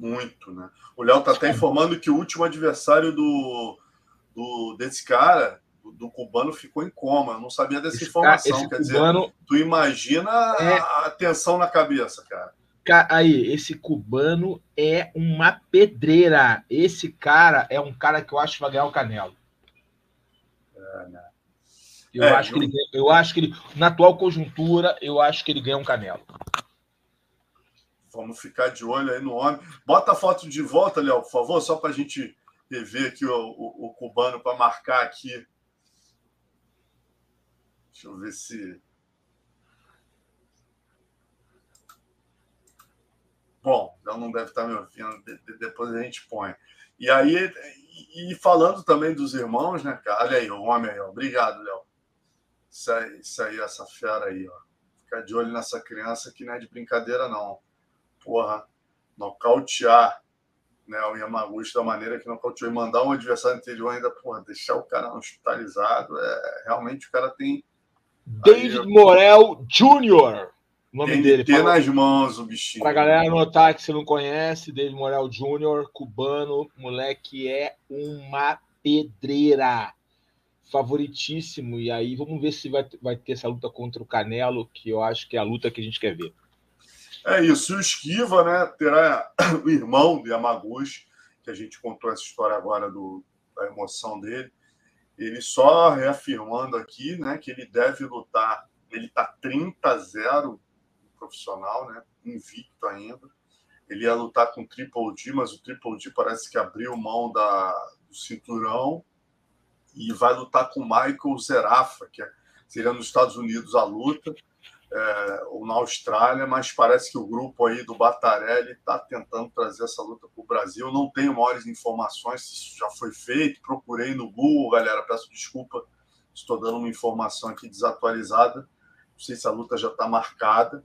Muito, né? O Léo tá até informando que o último adversário do, do desse cara do, cubano ficou em coma. Eu não sabia dessa esse informação. Quer cubano dizer, tu imagina é... a tensão na cabeça, cara. Aí, esse cubano é uma pedreira. Esse cara é um cara que eu acho que vai ganhar o Canelo. É, né? Eu, é, acho eu... Que ele, eu acho que ele, na atual conjuntura, eu acho que ele ganha um Canelo. Vamos ficar de olho aí no homem. Bota a foto de volta, Léo, por favor, só para a gente ver aqui o, o, o cubano para marcar aqui Deixa eu ver se. Bom, então não deve estar me ouvindo, depois a gente põe. E aí, e falando também dos irmãos, né, cara? Olha aí, o homem aí, ó. Obrigado, Léo. Isso aí, isso aí, essa fera aí, ó. Ficar de olho nessa criança que não é de brincadeira, não. Porra, nocautear né, o Yamaguchi da maneira que nocauteou e mandar um adversário anterior ainda, porra, deixar o cara hospitalizado, é, realmente o cara tem David Morel Jr. O nome Tem dele. Ter nas mãos o bichinho. Pra galera anotar que você não conhece, David Morel Jr., cubano, moleque é uma pedreira. Favoritíssimo. E aí vamos ver se vai, vai ter essa luta contra o Canelo, que eu acho que é a luta que a gente quer ver. É isso. O Esquiva, né? Terá o irmão de Yamaguchi, que a gente contou essa história agora do, da emoção dele ele só reafirmando aqui né, que ele deve lutar, ele está 30 a 0 profissional, né, invicto ainda. Ele ia lutar com o Triple D, mas o Triple D parece que abriu mão da, do cinturão e vai lutar com o Michael Zerafa, que é, seria nos Estados Unidos a luta é, ou na Austrália, mas parece que o grupo aí do Batarelli está tentando trazer essa luta para o Brasil. Não tenho maiores informações se isso já foi feito. Procurei no Google, galera. Peço desculpa, estou dando uma informação aqui desatualizada. Não sei se a luta já está marcada,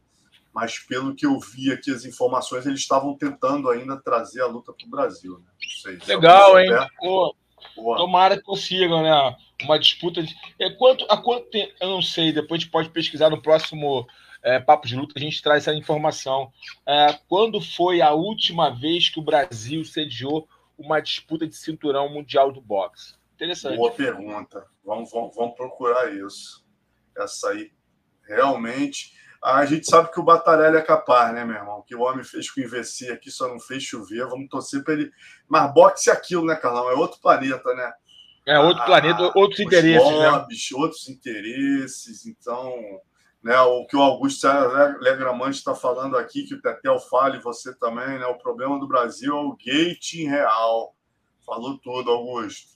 mas pelo que eu vi aqui, as informações, eles estavam tentando ainda trazer a luta para o Brasil. Né? Sei. Legal, hein? Pô, Tomara que consigam, né? Uma disputa de. É, quanto, a quanto tempo? Eu não sei, depois a gente pode pesquisar no próximo é, Papo de Luta, a gente traz essa informação. É, quando foi a última vez que o Brasil sediou uma disputa de cinturão mundial do boxe? Interessante. Boa pergunta. Vamos, vamos, vamos procurar isso. Essa aí, realmente. A gente sabe que o Batarelli é capaz, né, meu irmão? Que o homem fez com o IVC aqui, só não fez chover. Vamos torcer para ele. Mas boxe é aquilo, né, Carlão? É outro planeta, né? É outro ah, planeta, outros interesses. Né? Lobbies, né? Outros interesses. Então, né, o que o Augusto Legramante está falando aqui, que o Tetel fala e você também, né? O problema do Brasil é o gating real. Falou tudo, Augusto.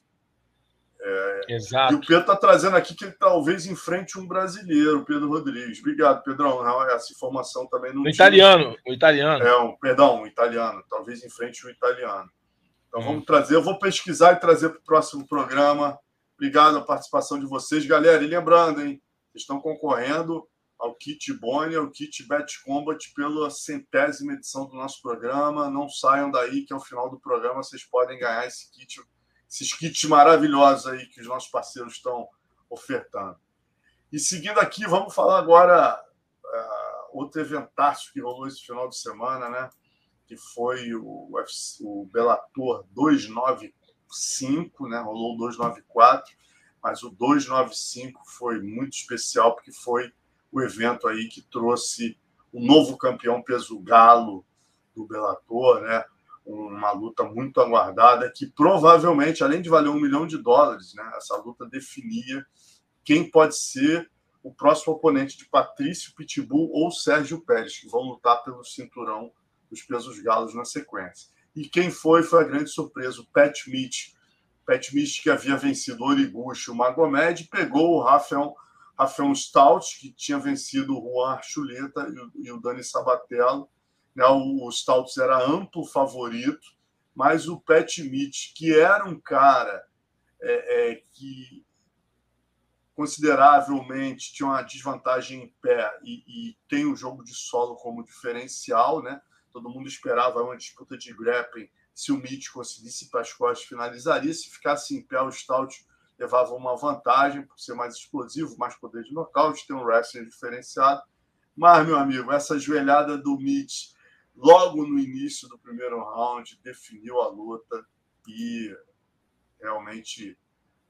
É, Exato. E o Pedro está trazendo aqui que ele talvez enfrente um brasileiro, Pedro Rodrigues. Obrigado, Pedrão. Essa informação também não. O italiano, o italiano. É, um, perdão, o italiano. Talvez enfrente um italiano. Então hum. vamos trazer. Eu vou pesquisar e trazer para o próximo programa. Obrigado a participação de vocês, galera. E lembrando, hein, vocês estão concorrendo ao kit Boni, ao kit Bet Combat pela centésima edição do nosso programa. Não saiam daí, que ao final do programa vocês podem ganhar esse kit esses kits maravilhosos aí que os nossos parceiros estão ofertando. E seguindo aqui, vamos falar agora uh, outro eventaço que rolou esse final de semana, né? Que foi o, o Bellator 295, né? Rolou o 294, mas o 295 foi muito especial porque foi o evento aí que trouxe o novo campeão peso galo do Bellator, né? Uma luta muito aguardada que provavelmente, além de valer um milhão de dólares, né, essa luta definia quem pode ser o próximo oponente de Patrício Pitbull ou Sérgio Pérez, que vão lutar pelo cinturão dos pesos galos na sequência. E quem foi foi a grande surpresa, o Pat Mitch. Pat Mitch que havia vencido o Origuchi, o Magomed, pegou o Rafael, Rafael Stout, que tinha vencido o Juan Archuleta e o, e o Dani Sabatello, né? O Stouts era amplo favorito, mas o Pat Mitch, que era um cara é, é, que consideravelmente tinha uma desvantagem em pé e, e, tem o jogo de solo como diferencial, né? Todo mundo esperava uma disputa de grappling. Se o Mitch conseguisse para as costas, finalizaria. Se ficasse em pé, o Stout levava uma vantagem por ser mais explosivo, mais poder de nocaute, ter um wrestling diferenciado. Mas, meu amigo, essa joelhada do Mitch logo no início do primeiro round, definiu a luta e realmente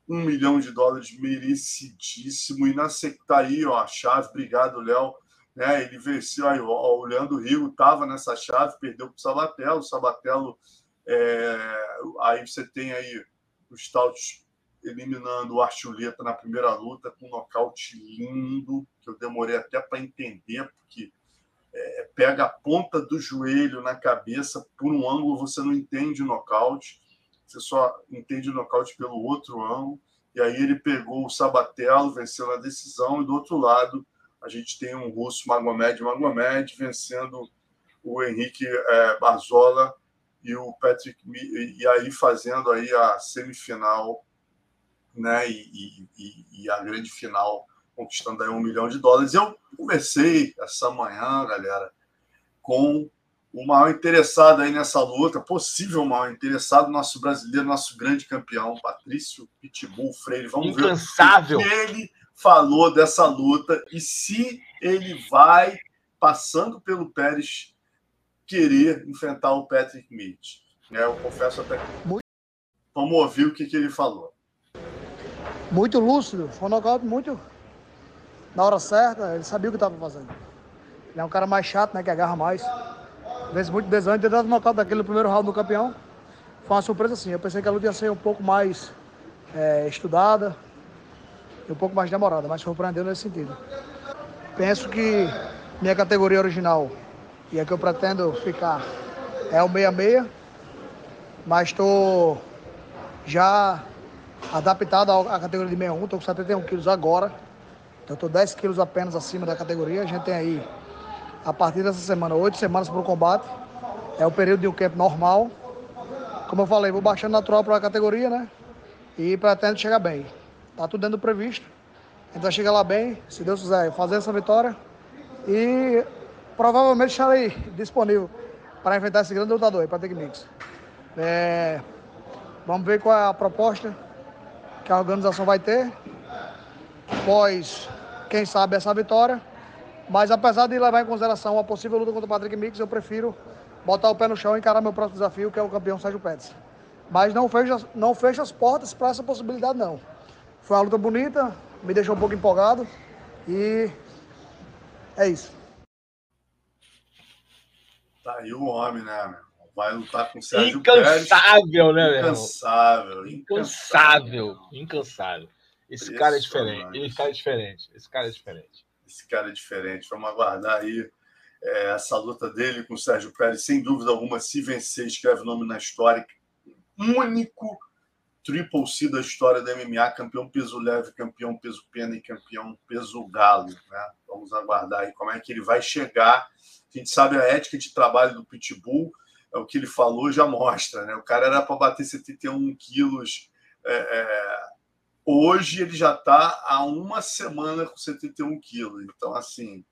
um milhão de dólares merecidíssimo. E na tá aí, ó, a chave, obrigado, Léo. Né, ele venceu aí, ó, o Leandro Rio estava nessa chave, perdeu para o Sabatelo. O Sabatelo, é, aí você tem aí o Stout eliminando o Archuleta na primeira luta com um nocaute lindo, que eu demorei até para entender, porque é, pega a ponta do joelho na cabeça por um ângulo, você não entende o nocaute, você só entende o nocaute pelo outro ângulo. E aí ele pegou o Sabatello, venceu na decisão, e do outro lado a gente tem um russo Magomed Magomed vencendo o Henrique é, Barzola e o Patrick e aí fazendo aí a semifinal né e, e, e a grande final conquistando aí um milhão de dólares. Eu conversei essa manhã, galera, com o maior interessado aí nessa luta, possível maior interessado, nosso brasileiro, nosso grande campeão, Patrício Pitbull Freire. Vamos Incansável. ver o que ele falou dessa luta e se ele vai, passando pelo Pérez, querer enfrentar o Patrick Mitch. Né? Eu confesso até que... Vamos ouvir o que, que ele falou. Muito lúcido, foi um nocaute muito na hora certa, ele sabia o que estava fazendo. Ele é um cara mais chato, né? Que agarra mais. Vezes muito desânimo, ter dado nocaute daquele primeiro round do campeão. Foi uma surpresa assim. Eu pensei que a luta ia ser um pouco mais é, estudada e um pouco mais demorada, mas surpreendeu nesse sentido. Penso que minha categoria original e a que eu pretendo ficar é o 66, mas estou já adaptado à categoria de 61, estou com 71 quilos agora. Então, estou 10 quilos apenas acima da categoria. A gente tem aí, a partir dessa semana, 8 semanas para o combate. É o período de um camp normal. Como eu falei, vou baixando natural para a categoria, né? E pretendo chegar bem. Tá tudo dentro do previsto. A gente vai chegar lá bem, se Deus quiser, fazer essa vitória. E provavelmente estarei disponível para enfrentar esse grande lutador aí, para Mix. É, vamos ver qual é a proposta que a organização vai ter. Após quem sabe essa vitória, Mas apesar de levar em consideração a possível luta contra o Patrick Mix, eu prefiro botar o pé no chão e encarar meu próximo desafio, que é o campeão Sérgio Pérez. Mas não fecha, não fecha as portas para essa possibilidade, não. Foi uma luta bonita, me deixou um pouco empolgado e é isso. Tá aí o homem, né, meu? Vai lutar com o Sérgio incansável, Pérez. Né, meu incansável, incansável, incansável. Esse cara é diferente. Esse cara é diferente. Esse cara é diferente. Esse cara é diferente. Vamos aguardar aí é, essa luta dele com o Sérgio Pérez. Sem dúvida alguma, se vencer, escreve o nome na história. Único triple C da história da MMA, campeão peso leve, campeão peso pena e campeão peso galo. Né? Vamos aguardar aí como é que ele vai chegar. A gente sabe a ética de trabalho do Pitbull, é o que ele falou, já mostra. Né? O cara era para bater 71 quilos. É, é, hoje ele já está há uma semana com 71 quilos. Então, assim,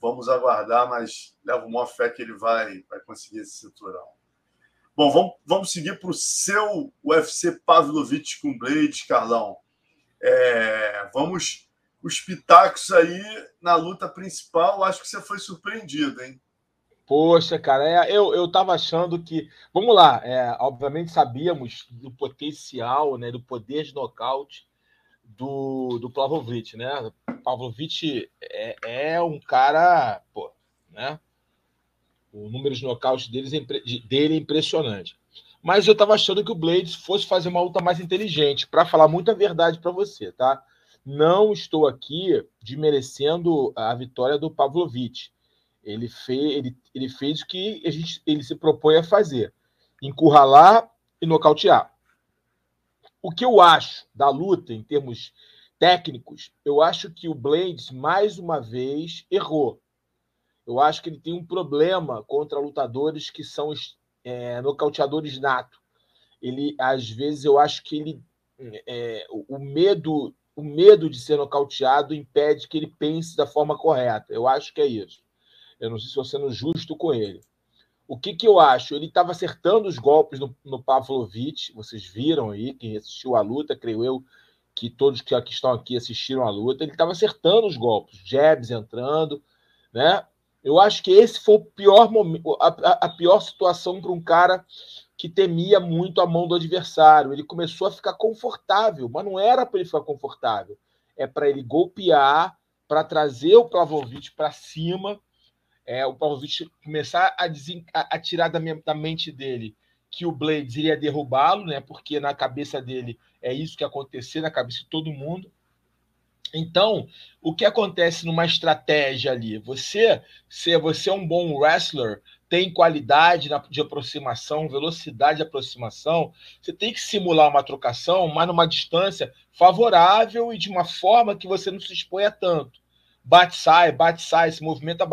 vamos aguardar, mas levo uma fé que ele vai, vai conseguir esse cinturão. Bom, vamos, vamos seguir para o seu UFC Pavlovich com Blade, Carlão. É, vamos os pitacos aí na luta principal. Acho que você foi surpreendido, hein? Poxa, cara, é, eu, eu tava achando que. Vamos lá, é, obviamente sabíamos do potencial, né, do poder de nocaute do, do Pavlovich, né? Pavlovich é, é um cara, pô, né? O número de nocautes deles é, dele é impressionante. Mas eu estava achando que o Blades fosse fazer uma luta mais inteligente, para falar muita verdade para você, tá? Não estou aqui desmerecendo a vitória do Pavlovich. Ele fez, ele, ele fez o que a gente, ele se propõe a fazer: encurralar e nocautear. O que eu acho da luta, em termos técnicos, eu acho que o Blades, mais uma vez, errou. Eu acho que ele tem um problema contra lutadores que são é, nocauteadores nato. Ele, às vezes, eu acho que ele é, o medo o medo de ser nocauteado impede que ele pense da forma correta. Eu acho que é isso. Eu não sei se estou sendo justo com ele. O que, que eu acho? Ele estava acertando os golpes no, no Pavlovich. Vocês viram aí, quem assistiu a luta, creio eu que todos que aqui estão aqui assistiram a luta. Ele estava acertando os golpes, jabs entrando, né? Eu acho que esse foi o pior momento, a, a pior situação para um cara que temia muito a mão do adversário. Ele começou a ficar confortável, mas não era para ele ficar confortável. É para ele golpear, para trazer o Pavlovich para cima, é, o Pavlovich começar a, a, a tirar da, minha, da mente dele que o Blades iria derrubá-lo, né? Porque na cabeça dele é isso que acontecer, na cabeça de todo mundo. Então, o que acontece numa estratégia ali? Você, se você é um bom wrestler, tem qualidade de aproximação, velocidade de aproximação, você tem que simular uma trocação, mas numa distância favorável e de uma forma que você não se exponha tanto. Bate-sai, bate-sai, se movimenta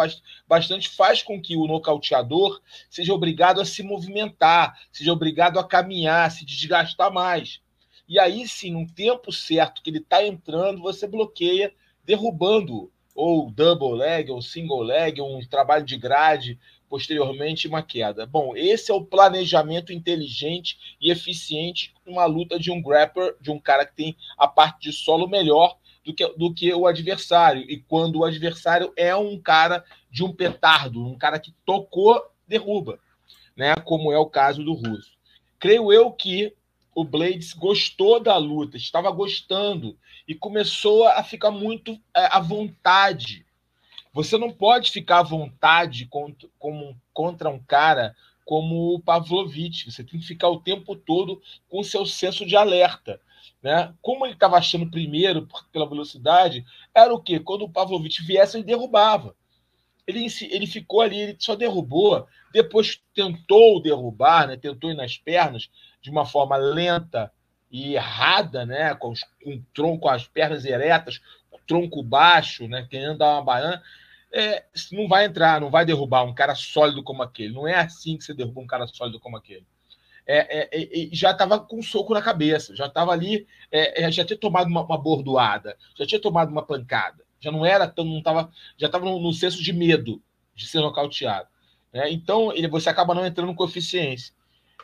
bastante, faz com que o nocauteador seja obrigado a se movimentar, seja obrigado a caminhar, se desgastar mais. E aí sim, no tempo certo que ele está entrando, você bloqueia, derrubando ou double leg, ou single leg, um trabalho de grade, posteriormente uma queda. Bom, esse é o planejamento inteligente e eficiente uma luta de um grappler, de um cara que tem a parte de solo melhor do que, do que o adversário. E quando o adversário é um cara de um petardo, um cara que tocou, derruba, né? Como é o caso do Russo. Creio eu que o Blades gostou da luta, estava gostando e começou a ficar muito é, à vontade. Você não pode ficar à vontade contra, como, contra um cara como o Pavlovich. Você tem que ficar o tempo todo com seu senso de alerta. Né? Como ele estava achando primeiro, pela velocidade, era o quê? Quando o Pavlovich viesse, ele derrubava. Ele, ele ficou ali, ele só derrubou, depois tentou derrubar, né? tentou ir nas pernas, de uma forma lenta e errada, né? com, os, com o tronco, as pernas eretas, o tronco baixo, né? querendo dar uma baiana, é, não vai entrar, não vai derrubar um cara sólido como aquele. Não é assim que você derruba um cara sólido como aquele. É, é, já estava com um soco na cabeça, já estava ali, é, é, já tinha tomado uma, uma, bordoada, já tinha tomado uma pancada, já não era tão, não tava, já estava no, no senso de medo de ser nocauteado. Né? Então ele, você acaba não entrando com eficiência.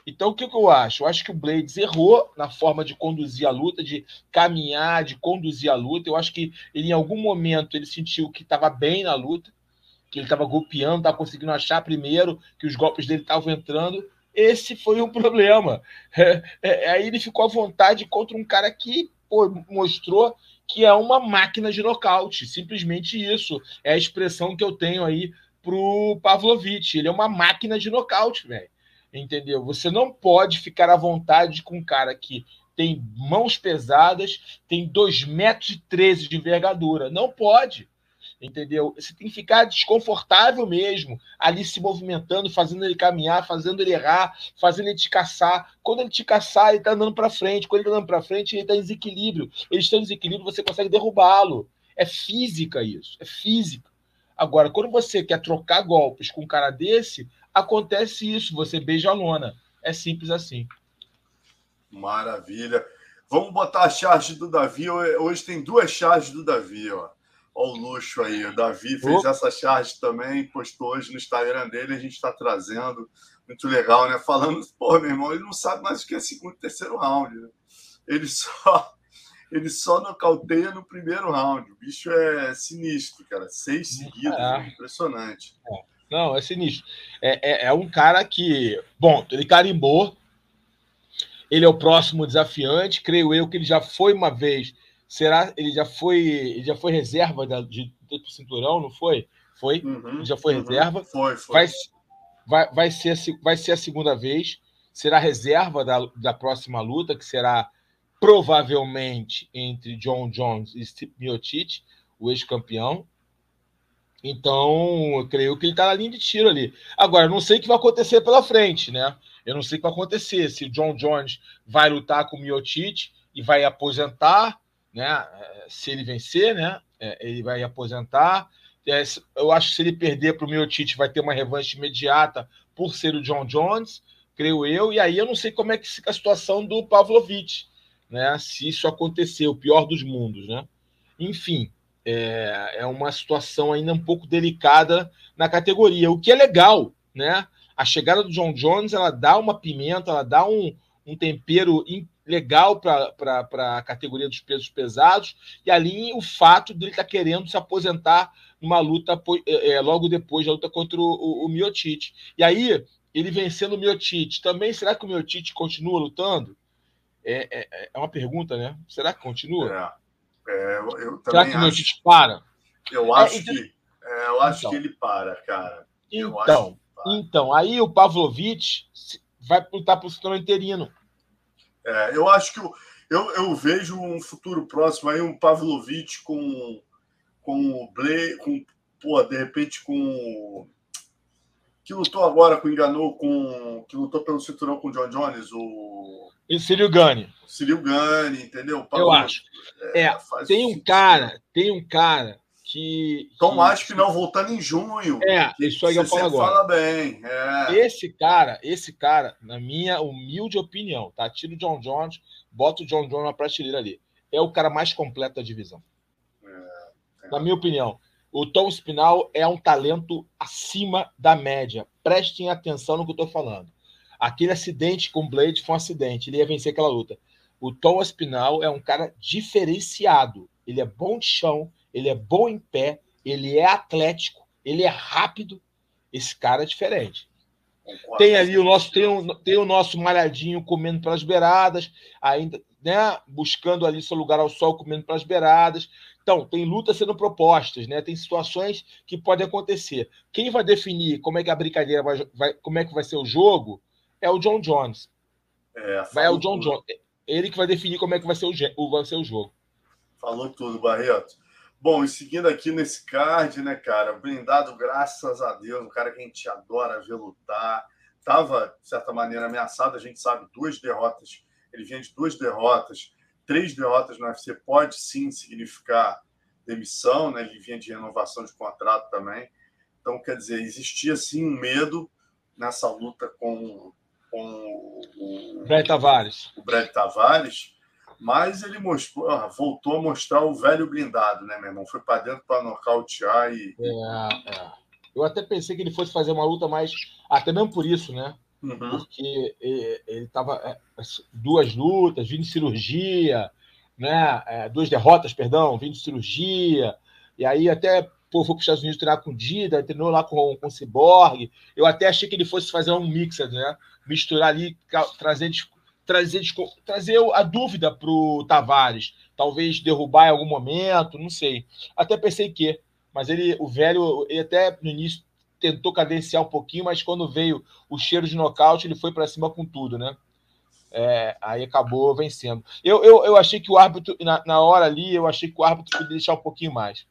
Então, o que, que eu acho? Eu acho que o Blades errou na forma de conduzir a luta, de caminhar, de conduzir a luta. Eu acho que ele, em algum momento ele sentiu que estava bem na luta, que ele estava golpeando, estava conseguindo achar primeiro, que os golpes dele estavam entrando. Esse foi o problema. É, é, aí ele ficou à vontade contra um cara que pô, mostrou que é uma máquina de nocaute. Simplesmente isso. É a expressão que eu tenho aí pro Pavlovich. Ele é uma máquina de nocaute, velho. Entendeu? Você não pode ficar à vontade com um cara que tem mãos pesadas, tem 2,13 metros 13 de envergadura. Não pode. Entendeu? Você tem que ficar desconfortável mesmo, ali se movimentando, fazendo ele caminhar, fazendo ele errar, fazendo ele te caçar. Quando ele te caçar, ele está andando para frente. Quando ele está andando para frente, ele está em desequilíbrio. Ele está em desequilíbrio, você consegue derrubá-lo. É física isso, é física. Agora, quando você quer trocar golpes com um cara desse, acontece isso, você beija a lona. É simples assim. Maravilha. Vamos botar a charge do Davi. Hoje tem duas charges do Davi, ó. Olha o luxo aí. O Davi fez oh. essa charge também, postou hoje no Instagram dele. A gente está trazendo. Muito legal, né? Falando, pô, meu irmão, ele não sabe mais o que é segundo e terceiro round. Né? Ele só ele só nocauteia no primeiro round. O bicho é sinistro, cara. Seis seguidos, é. impressionante. É. Não, é sinistro. É, é, é, um cara que, bom, ele carimbou. Ele é o próximo desafiante. Creio eu que ele já foi uma vez. Será? Ele já foi, ele já foi reserva da, de, do cinturão, não foi? Foi. Uhum, já foi uhum. reserva. Foi, foi. Vai, vai, vai, ser, vai ser a segunda vez. Será reserva da, da próxima luta, que será provavelmente entre John Jones e Steve Miocic, o ex-campeão. Então, eu creio que ele está na linha de tiro ali. Agora, não sei o que vai acontecer pela frente, né? Eu não sei o que vai acontecer. Se o John Jones vai lutar com o Miocic e vai aposentar, né? Se ele vencer, né? É, ele vai aposentar. Eu acho que se ele perder para o Miocic, vai ter uma revanche imediata por ser o John Jones, creio eu. E aí eu não sei como é que fica a situação do Pavlovich né? Se isso acontecer, o pior dos mundos, né? Enfim, é, é uma situação ainda um pouco delicada na categoria, o que é legal, né? A chegada do John Jones ela dá uma pimenta, ela dá um, um tempero legal para a categoria dos pesos pesados, e ali o fato dele estar tá querendo se aposentar numa luta é, é, logo depois da luta contra o, o, o. E aí, ele vencendo o Miocic, também será que o Miocic continua lutando? É, é, é uma pergunta, né? Será que continua? É, é eu, eu Será que o meu Tite para? Eu acho, então... que, é, eu acho então, que ele para, cara. então, então, aí o Pavlovich vai lutar para o cinturão interino. É, eu acho que eu, eu, eu, vejo um futuro próximo aí, um Pavlovich com, com o Blay, com, pô, de repente com que lutou agora com enganou com que lutou pelo cinturão com o John Jones, o e Círio Gani. Círio Gani, entendeu? Eu acho. É, é tem um cara, tem um cara que. Tom que... não, voltando em junho. É, isso aí eu falo agora. fala bem. É. Esse cara, esse cara, na minha humilde opinião, tá? Tira o John Jones, bota o John Jones na prateleira ali. É o cara mais completo da divisão. É, na minha opinião. O Tom Spinal é um talento acima da média. Prestem atenção no que eu estou falando. Aquele acidente com o Blade foi um acidente, ele ia vencer aquela luta. O Tom Aspinal é um cara diferenciado. Ele é bom de chão, ele é bom em pé, ele é atlético, ele é rápido. Esse cara é diferente. Tem ali o nosso tem o, tem o nosso malhadinho comendo pelas beiradas, ainda, né, buscando ali seu lugar ao sol, comendo pelas beiradas. Então, tem lutas sendo propostas, né? Tem situações que podem acontecer. Quem vai definir como é que a brincadeira vai, vai como é que vai ser o jogo é o John Jones. É, vai é o John. Jones. Ele que vai definir como é que vai ser o, vai ser o jogo. Falou tudo, Barreto. Bom, e seguindo aqui nesse card, né, cara? Blindado, graças a Deus, um cara que a gente adora ver lutar. Tava, de certa maneira, ameaçado, a gente sabe, duas derrotas. Ele vinha de duas derrotas. Três derrotas no UFC pode sim significar demissão, né? Ele vinha de renovação de contrato também. Então, quer dizer, existia sim um medo nessa luta com com o Brad Tavares. O Brad Tavares, mas ele mostrou, ah, voltou a mostrar o velho blindado, né, meu irmão? Foi para dentro para nocautear e. É, é. Eu até pensei que ele fosse fazer uma luta mais. Até mesmo por isso, né? uhum. porque ele estava é, duas lutas, vindo de cirurgia, né? É, duas derrotas, perdão, vindo de cirurgia, e aí até pô, foi para os Estados Unidos treinar com o Dida, treinou lá com, com o Cyborg. Eu até achei que ele fosse fazer um mixer, né? Misturar ali, trazer, trazer, trazer a dúvida para o Tavares. Talvez derrubar em algum momento, não sei. Até pensei que. Mas ele, o velho, ele até no início tentou cadenciar um pouquinho, mas quando veio o cheiro de nocaute, ele foi para cima com tudo, né? É, aí acabou vencendo. Eu, eu, eu achei que o árbitro, na, na hora ali, eu achei que o árbitro podia deixar um pouquinho mais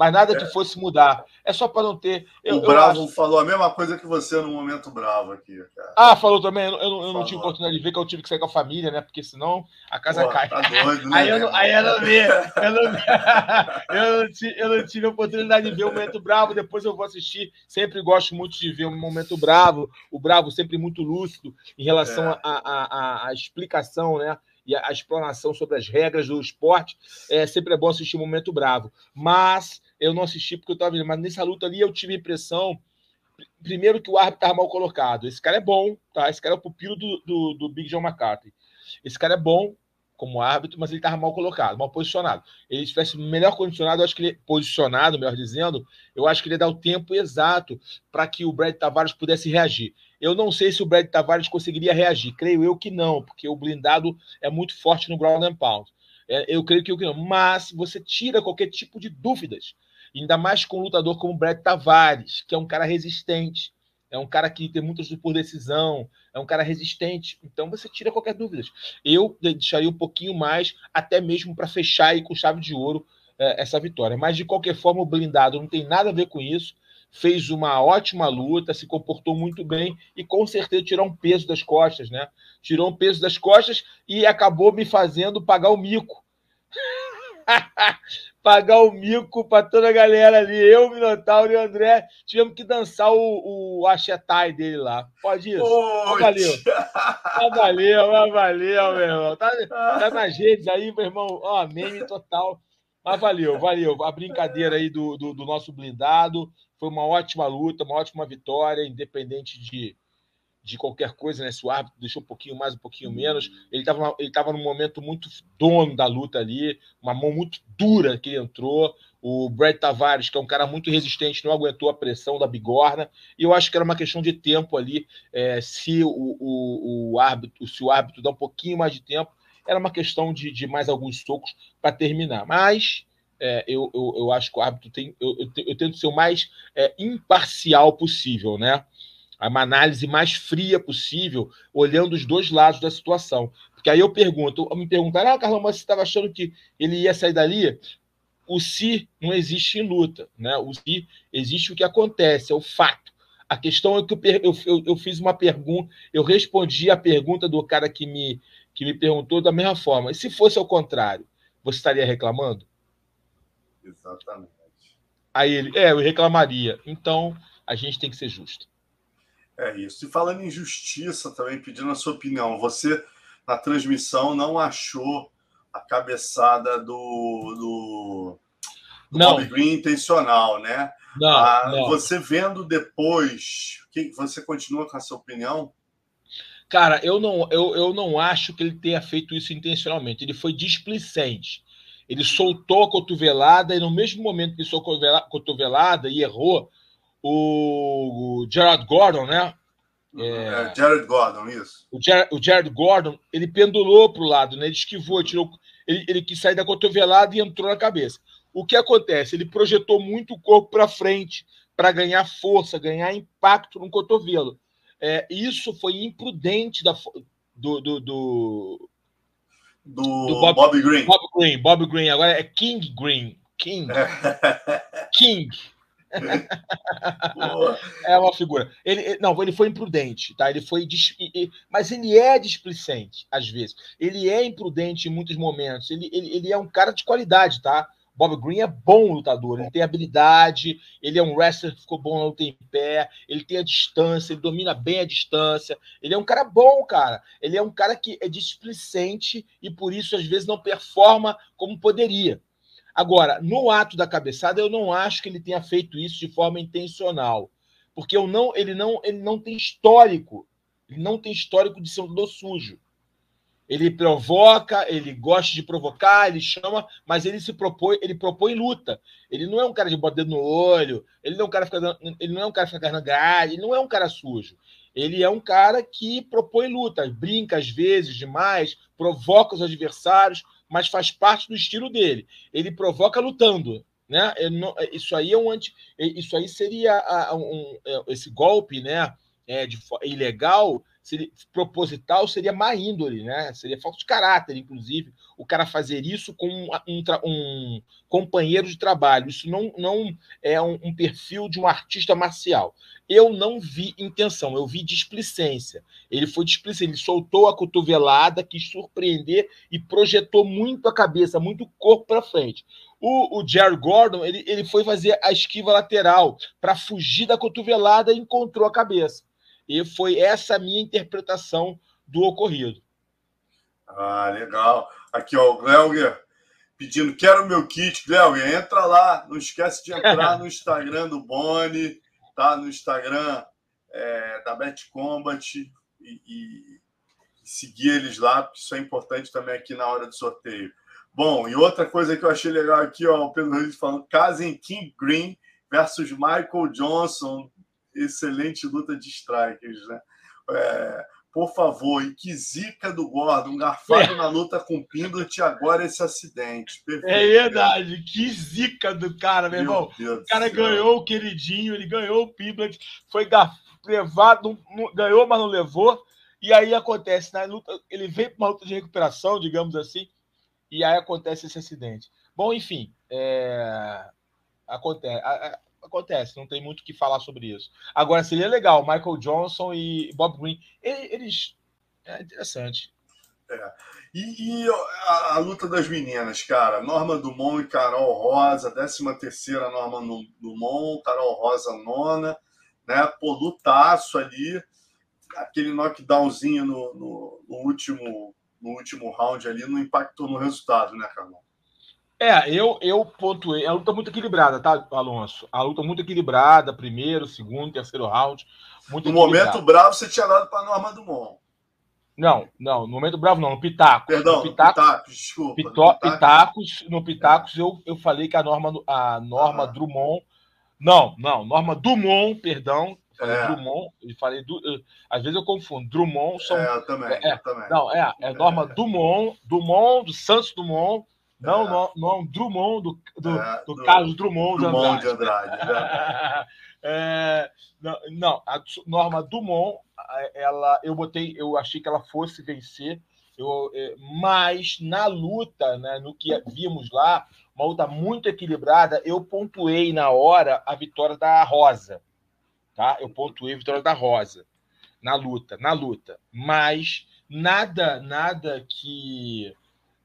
mas nada que é. fosse mudar. É só para não ter. Eu, o Bravo acho... falou a mesma coisa que você no momento bravo aqui. Cara. Ah, falou também. Eu, eu, eu não tive oportunidade de ver que eu tive que sair com a família, né? Porque senão a casa Pô, cai. Tá doido, né? aí, eu não, aí eu não vi. Eu não, eu, não tive, eu não tive oportunidade de ver o momento bravo. Depois eu vou assistir. Sempre gosto muito de ver o momento bravo. O bravo sempre muito lúcido em relação à é. explicação, né? e a, explanação sobre as regras do esporte, é sempre é bom assistir momento bravo. Mas eu não assisti porque eu estava vendo. Mas nessa luta ali eu tive a impressão, primeiro, que o árbitro estava mal colocado. Esse cara é bom, tá? Esse cara é o pupilo do, do, do Big John McCarthy. Esse cara é bom como árbitro, mas ele estava mal colocado, mal posicionado. Ele estivesse melhor condicionado, eu acho que ele posicionado, melhor dizendo, eu acho que ele ia dar o tempo exato para que o Brad Tavares pudesse reagir. Eu não sei se o Brad Tavares conseguiria reagir. Creio eu que não, porque o blindado é muito forte no ground and pound. É, eu creio que, não. Mas você tira qualquer tipo de dúvidas. Ainda mais com um lutador como o Brad Tavares, que é um cara resistente. É um cara que tem muitas por decisão, é um cara resistente. Então você tira qualquer dúvida. Eu deixaria um pouquinho mais, até mesmo para fechar aí com chave de ouro é, essa vitória. Mas de qualquer forma, o blindado não tem nada a ver com isso fez uma ótima luta, se comportou muito bem e com certeza tirou um peso das costas, né? Tirou um peso das costas e acabou me fazendo pagar o mico. pagar o mico para toda a galera ali. Eu, Minotauro e o André tivemos que dançar o, o achetai dele lá. Pode isso? Ah, valeu. Valeu, ah, valeu, meu irmão. Tá, tá nas redes aí, meu irmão. Ó, meme total. Mas valeu, valeu. A brincadeira aí do, do, do nosso blindado. Foi uma ótima luta, uma ótima vitória, independente de, de qualquer coisa, né? Se o árbitro deixou um pouquinho mais, um pouquinho menos. Ele estava ele tava num momento muito dono da luta ali, uma mão muito dura que ele entrou. O Brad Tavares, que é um cara muito resistente, não aguentou a pressão da bigorna. E eu acho que era uma questão de tempo ali. É, se o, o, o, árbitro, se o árbitro dá um pouquinho mais de tempo, era uma questão de, de mais alguns socos para terminar. Mas é, eu, eu, eu, acho que o árbitro tem. Eu, eu, eu tento ser o mais é, imparcial possível, né? Uma análise mais fria possível, olhando os dois lados da situação. Porque aí eu pergunto, me perguntaram, ah, Carlão, mas você estava achando que ele ia sair dali? O se não existe em luta, né? O se existe o que acontece, é o fato. A questão é que eu, eu, eu fiz uma pergunta, eu respondi a pergunta do cara que me, que me perguntou da mesma forma. E se fosse ao contrário, você estaria reclamando? Exatamente. Aí ele, é, eu reclamaria. Então, a gente tem que ser justo. É isso. E falando em justiça também, pedindo a sua opinião, você na transmissão não achou a cabeçada do, do, do não. Bob Green intencional, né? Não, ah, não. Você vendo depois, que, você continua com essa opinião? Cara, eu não, eu, eu não acho que ele tenha feito isso intencionalmente. Ele foi displicente. Ele soltou a cotovelada e no mesmo momento que soltou a cotovelada e errou, o, Gerard Gordon, né? É, é, Jared Gordon, isso. O, Ger, o Jared Gordon, ele pendulou para o lado, né? ele esquivou, tirou, ele, ele quis sair da cotovelada e entrou na cabeça. O que acontece? Ele projetou muito o corpo para frente para ganhar força, ganhar impacto no cotovelo. É, isso foi imprudente da, do, do, do, do, do Bob, Bob, Green. Bob Green, Bob Green, agora é King Green. King. King. É uma figura. Ele, não, ele foi imprudente, tá? Ele foi, mas ele é displicente às vezes. Ele é imprudente em muitos momentos. Ele, ele, ele é um cara de qualidade, tá? Bob Green é bom lutador, ele tem habilidade, ele é um wrestler que ficou bom na luta em pé, ele tem a distância, ele domina bem a distância, ele é um cara bom, cara. Ele é um cara que é displicente e por isso às vezes não performa como poderia. Agora, no ato da cabeçada, eu não acho que ele tenha feito isso de forma intencional, porque eu não, ele não, ele não tem histórico Ele não tem histórico de ser um lutador sujo. Ele provoca, ele gosta de provocar, ele chama, mas ele se propõe, ele propõe luta. Ele não é um cara de bota no olho, ele não é um cara que fica, ele não é um cara que fica na grade, ele não é um cara sujo. Ele é um cara que propõe luta, brinca às vezes demais, provoca os adversários, mas faz parte do estilo dele. Ele provoca lutando, né? Isso aí é um anti, isso aí seria um, é, esse golpe, né? É, de, ilegal seria, proposital seria má índole, né? Seria falta de caráter, inclusive, o cara fazer isso com um, um, um companheiro de trabalho. Isso não, não é um, um, perfil de um artista marcial. Eu não vi intenção, eu vi displicência. Ele foi displicente, ele soltou a cotovelada, quis surpreender e projetou muito a cabeça, muito o corpo para frente. O, o Jerry Gordon ele, ele foi fazer a esquiva lateral para fugir da cotovelada e encontrou a cabeça. E foi essa minha interpretação do ocorrido. Ah, legal. Aqui, ó, o Gleuger pedindo, quero meu kit. Gleuger, entra lá. Não esquece de entrar no Instagram do Boni, tá? No Instagram é, da Bet Combat e, e, seguir eles lá, porque isso é importante também aqui na hora do sorteio. Bom, e outra coisa que eu achei legal aqui, ó, o Pedro Reis falando, Casen King Green versus Michael Johnson excelente luta de strikers, né? É, por favor, e que zica do Gordon, garfado é. na luta com o Pindot agora esse acidente. Perfeito, é verdade, cara. que zica do cara, meu, meu irmão. Deus o cara ganhou o queridinho, ele ganhou o Pindot, foi levado, não, ganhou, mas não levou. E aí acontece, na luta, ele vem para uma luta de recuperação, digamos assim, e aí acontece esse acidente. Bom, enfim, é... acontece acontece, não tem muito o que falar sobre isso. Agora, seria legal, Michael Johnson e Bob Green, eles. É interessante. É. E, e a, a, luta das meninas, cara? Norma Dumont e Carol Rosa, 13 terceira Norma Dumont, Carol Rosa nona, né? Pô, lutaço ali, aquele knockdownzinho no, no, no, último, no último round ali não impactou no resultado, né, Carol? É, eu, eu pontuei. A luta muito equilibrada, tá, Alonso? A luta muito equilibrada, primeiro, segundo, terceiro round. Muito no momento bravo, você tinha dado para a Norma Dumont. Não, não, no momento bravo não, no Pitaco. Perdão, no Pitaco, Pitacos, desculpa. Pito, no Pitacos, no Pitacos eu, eu falei que a Norma, a Norma ah. Drummond. Não, não, Norma Dumont, perdão. Falei é. Drummond, eu falei. Du, às vezes eu confundo. Drummond são. É, eu também, é, eu também. Não, é, é Norma é. Dumont, Dumont, do Santos Dumont não, é. não, não, Drummond, do, do, é, do, do Carlos Drummond, Drummond de Andrade. De Andrade é, não, não, a Norma Dumont, ela, eu botei, eu achei que ela fosse vencer, eu, é, mas na luta, né, no que vimos lá, uma luta muito equilibrada, eu pontuei na hora a vitória da Rosa, tá? Eu pontuei a vitória da Rosa na luta, na luta, mas nada, nada que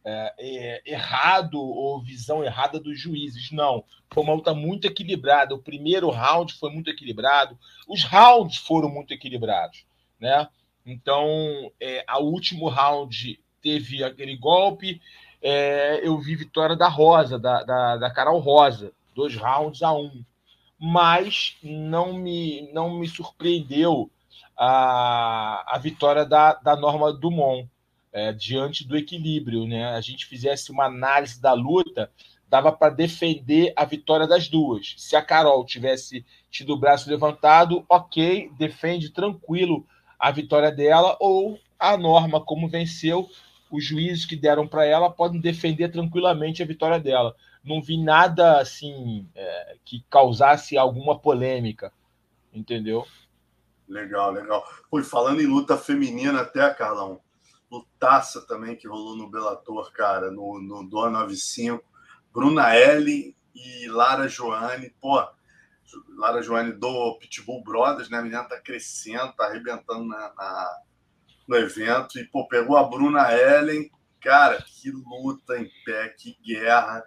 é, é, errado ou visão errada dos juízes. Não. Foi uma luta muito equilibrada. O primeiro round foi muito equilibrado. Os rounds foram muito equilibrados. Né? Então, é, a último round teve aquele golpe. É, eu vi vitória da Rosa, da, da, da Carol Rosa, dois rounds a um. Mas não me, não me surpreendeu a, a vitória da, da Norma Dumont é, diante do equilíbrio, né? A gente fizesse uma análise da luta, dava para defender a vitória das duas. Se a Carol tivesse tido o braço levantado, ok, defende tranquilo a vitória dela, ou a Norma, como venceu, os juízes que deram para ela podem defender tranquilamente a vitória dela. Não vi nada assim é, que causasse alguma polêmica, entendeu? Legal, legal. Foi falando em luta feminina até, Carlão lutaça também que rolou no Bellator, cara, no, no 295. Bruna Ellen e Lara Joane, pô, Lara Joane do Pitbull Brothers, né? A menina tá crescendo, tá arrebentando na, na, no evento. E, pô, pegou a Bruna Ellen. Cara, que luta em pé, que guerra,